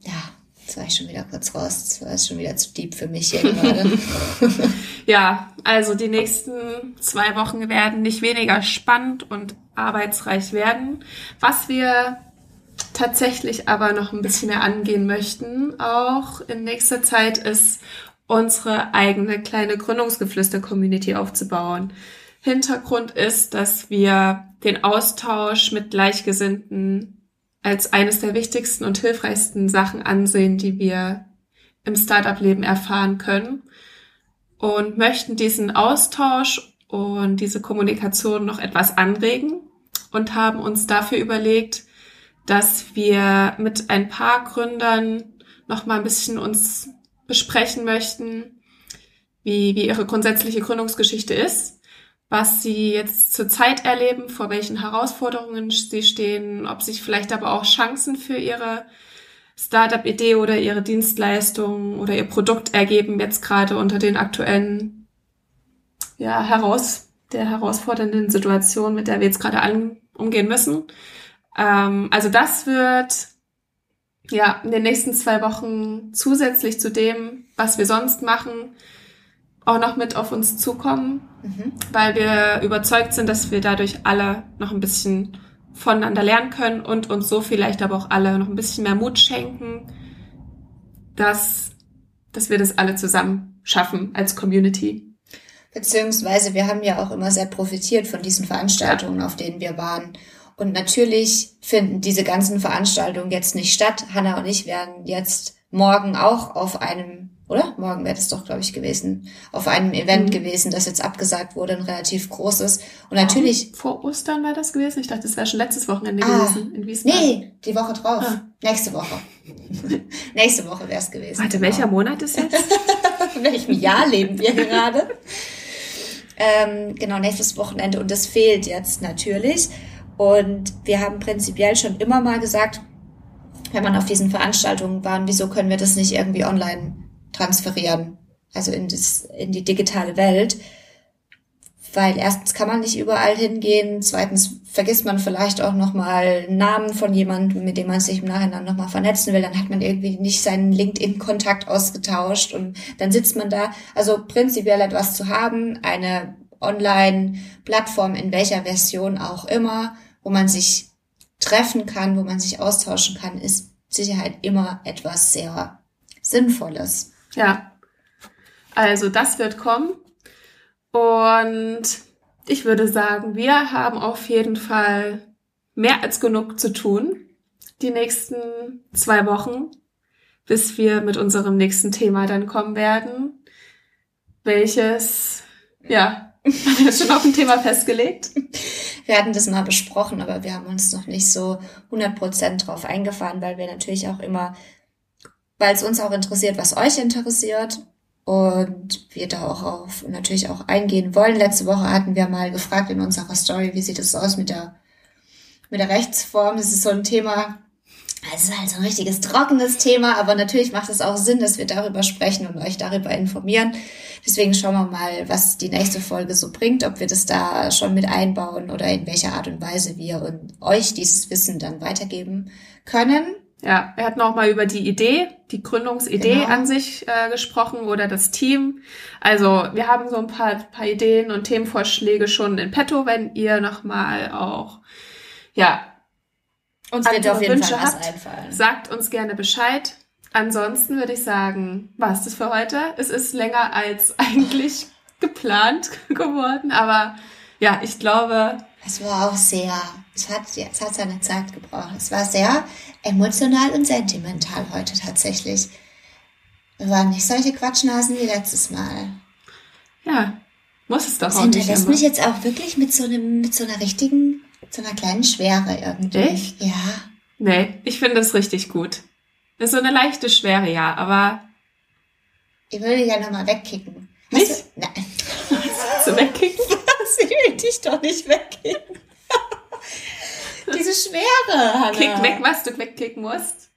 ja, Jetzt war ich schon wieder kurz raus. Das war schon wieder zu deep für mich hier gerade. ja, also die nächsten zwei Wochen werden nicht weniger spannend und arbeitsreich werden. Was wir tatsächlich aber noch ein bisschen mehr angehen möchten, auch in nächster Zeit, ist unsere eigene kleine Gründungsgeflüster-Community aufzubauen. Hintergrund ist, dass wir den Austausch mit Gleichgesinnten als eines der wichtigsten und hilfreichsten Sachen ansehen, die wir im Startup-Leben erfahren können und möchten diesen Austausch und diese Kommunikation noch etwas anregen und haben uns dafür überlegt, dass wir mit ein paar Gründern noch mal ein bisschen uns besprechen möchten, wie, wie ihre grundsätzliche Gründungsgeschichte ist was sie jetzt zurzeit erleben, vor welchen Herausforderungen sie stehen, ob sich vielleicht aber auch Chancen für ihre Startup-Idee oder ihre Dienstleistung oder ihr Produkt ergeben jetzt gerade unter den aktuellen, ja, heraus, der herausfordernden Situation, mit der wir jetzt gerade umgehen müssen. Ähm, also das wird ja in den nächsten zwei Wochen zusätzlich zu dem, was wir sonst machen, auch noch mit auf uns zukommen, mhm. weil wir überzeugt sind, dass wir dadurch alle noch ein bisschen voneinander lernen können und uns so vielleicht aber auch alle noch ein bisschen mehr Mut schenken, dass, dass wir das alle zusammen schaffen als Community. Beziehungsweise wir haben ja auch immer sehr profitiert von diesen Veranstaltungen, ja. auf denen wir waren. Und natürlich finden diese ganzen Veranstaltungen jetzt nicht statt. Hanna und ich werden jetzt morgen auch auf einem oder? Morgen wäre das doch, glaube ich, gewesen. Auf einem Event mhm. gewesen, das jetzt abgesagt wurde, ein relativ großes. Und natürlich. Vor Ostern war das gewesen? Ich dachte, das wäre schon letztes Wochenende ah, gewesen in Wiesbaden. Nee, die Woche drauf. Ah. Nächste Woche. Nächste Woche wäre es gewesen. Warte, genau. welcher Monat ist jetzt? in welchem Jahr leben wir gerade? ähm, genau, nächstes Wochenende. Und das fehlt jetzt natürlich. Und wir haben prinzipiell schon immer mal gesagt, wenn man auf diesen Veranstaltungen war, wieso können wir das nicht irgendwie online transferieren, also in, das, in die digitale Welt. Weil erstens kann man nicht überall hingehen, zweitens vergisst man vielleicht auch nochmal Namen von jemandem, mit dem man sich im Nachhinein nochmal vernetzen will, dann hat man irgendwie nicht seinen LinkedIn-Kontakt ausgetauscht und dann sitzt man da. Also prinzipiell etwas zu haben, eine Online-Plattform in welcher Version auch immer, wo man sich treffen kann, wo man sich austauschen kann, ist Sicherheit immer etwas sehr Sinnvolles. Ja. Also das wird kommen. Und ich würde sagen, wir haben auf jeden Fall mehr als genug zu tun die nächsten zwei Wochen, bis wir mit unserem nächsten Thema dann kommen werden, welches, ja, haben wir schon auf ein Thema festgelegt? Wir hatten das mal besprochen, aber wir haben uns noch nicht so 100% drauf eingefahren, weil wir natürlich auch immer weil es uns auch interessiert, was euch interessiert und wir da auch auf natürlich auch eingehen wollen. Letzte Woche hatten wir mal gefragt in unserer Story, wie sieht es aus mit der mit der Rechtsform. Das ist so ein Thema, es ist halt so ein richtiges trockenes Thema, aber natürlich macht es auch Sinn, dass wir darüber sprechen und euch darüber informieren. Deswegen schauen wir mal, was die nächste Folge so bringt, ob wir das da schon mit einbauen oder in welcher Art und Weise wir und euch dieses Wissen dann weitergeben können. Ja, wir hatten auch mal über die Idee, die Gründungsidee genau. an sich äh, gesprochen oder das Team. Also wir haben so ein paar, paar Ideen und Themenvorschläge schon in petto, wenn ihr nochmal auch, ja, uns wird auf jeden Wünsche Fall habt, einfallen. Sagt uns gerne Bescheid. ansonsten würde ich sagen, war es das für heute. Es ist länger als eigentlich geplant geworden, aber ja, ich glaube. Es war auch sehr, es hat, es hat seine Zeit gebraucht. Es war sehr emotional und sentimental heute tatsächlich. Wir waren nicht solche Quatschnasen wie letztes Mal. Ja, muss es doch Das auch nicht hinterlässt immer. mich jetzt auch wirklich mit so einem, mit so einer richtigen, so einer kleinen Schwere irgendwie. Echt? Ja. Nee, ich finde es richtig gut. Ist so eine leichte Schwere, ja, aber Ich würde ja nochmal wegkicken. Nicht? Hast du, nein. zu wegkicken. Was? Ich will dich doch nicht wegkicken. Diese Schwere, Hanna. Kick weg, was du wegkicken musst.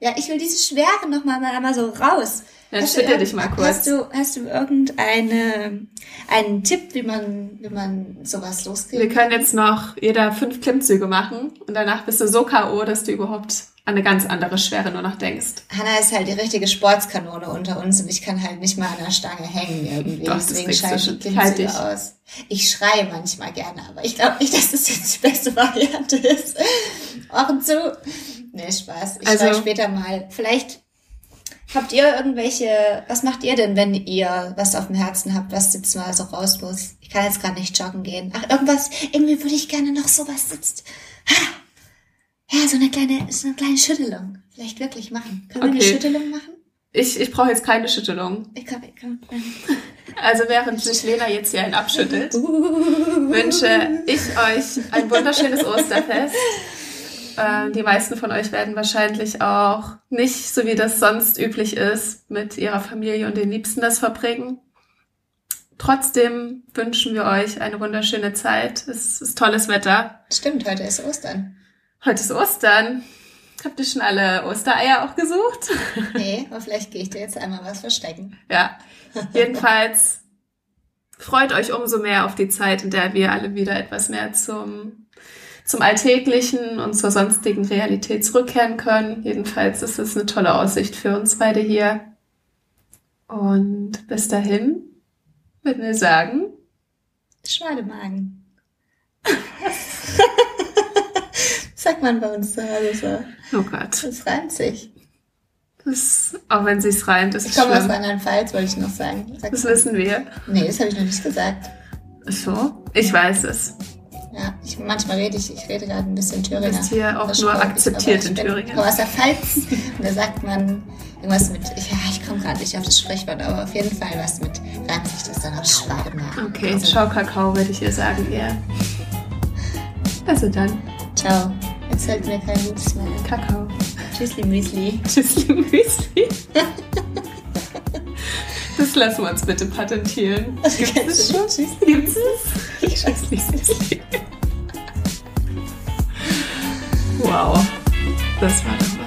Ja, ich will diese Schwere nochmal mal, mal so raus. Dann Hast du schüttel irg- dich mal kurz. Hast du, hast du irgendeine, einen Tipp, wie man, wie man sowas Wir loskriegt? können jetzt noch jeder fünf Klimmzüge machen und danach bist du so K.O., dass du überhaupt an eine ganz andere Schwere nur noch denkst. Hanna ist halt die richtige Sportskanone unter uns und ich kann halt nicht mal an der Stange hängen irgendwie. Doch, Deswegen schalte ich schon. die Halt Klimmzüge dich. aus. Ich schreie manchmal gerne, aber ich glaube nicht, dass das jetzt die beste Variante ist. Ohren zu. Nee, Spaß. Ich Also- schreie später mal. Vielleicht habt ihr irgendwelche, was macht ihr denn, wenn ihr was auf dem Herzen habt, was jetzt mal so raus muss? Ich kann jetzt gerade nicht joggen gehen. Ach, irgendwas, irgendwie würde ich gerne noch sowas sitzt. Ja, so eine kleine, so eine kleine Schüttelung. Vielleicht wirklich machen. Können wir eine Okay. Schüttelung machen? Ich, ich brauche jetzt keine Schüttelung. Ich kann, ich kann. Also während sich Lena jetzt hier einen abschüttelt, wünsche ich euch ein wunderschönes Osterfest. Äh, die meisten von euch werden wahrscheinlich auch nicht, so wie das sonst üblich ist, mit ihrer Familie und den Liebsten das verbringen. Trotzdem wünschen wir euch eine wunderschöne Zeit. Es ist tolles Wetter. Stimmt, heute ist Ostern. Heute ist Ostern. Habt ihr schon alle Ostereier auch gesucht? Nee, aber vielleicht gehe ich dir jetzt einmal was verstecken. Ja, jedenfalls freut euch umso mehr auf die Zeit, in der wir alle wieder etwas mehr zum, zum Alltäglichen und zur sonstigen Realität zurückkehren können. Jedenfalls ist es eine tolle Aussicht für uns beide hier. Und bis dahin würden wir sagen, Schwademagen. Sagt man bei uns zu Hause so. oh Gott, Das reimt sich. das, auch wenn sich's reimt, ist Ich es komme aus schlimm. Rheinland-Pfalz, wollte ich noch sagen. Sag Das mal. wissen wir. Nee, das habe ich noch nicht gesagt. Ach So, ich weiß es. Ja, ich, manchmal rede ich, ich rede gerade ein bisschen Thüringer. bist hier auch nur akzeptiert in Thüringen. Aus der Pfalz und da sagt man irgendwas mit, ich, ja, ich komme gerade nicht auf das Sprichwort, aber auf jeden Fall was mit sich das dann auf Schwademagen. Okay, Also, Schau Kakao würde ich ihr sagen, eher. Also dann, ciao. Jetzt fällt mir kein gutes mehr. Kakao. Tschüssli, Müsli. Tschüssli Müsli. Das lassen wir uns bitte patentieren. Gibt es schon? Gibt es? Tschüssli Müsli. Wow, das war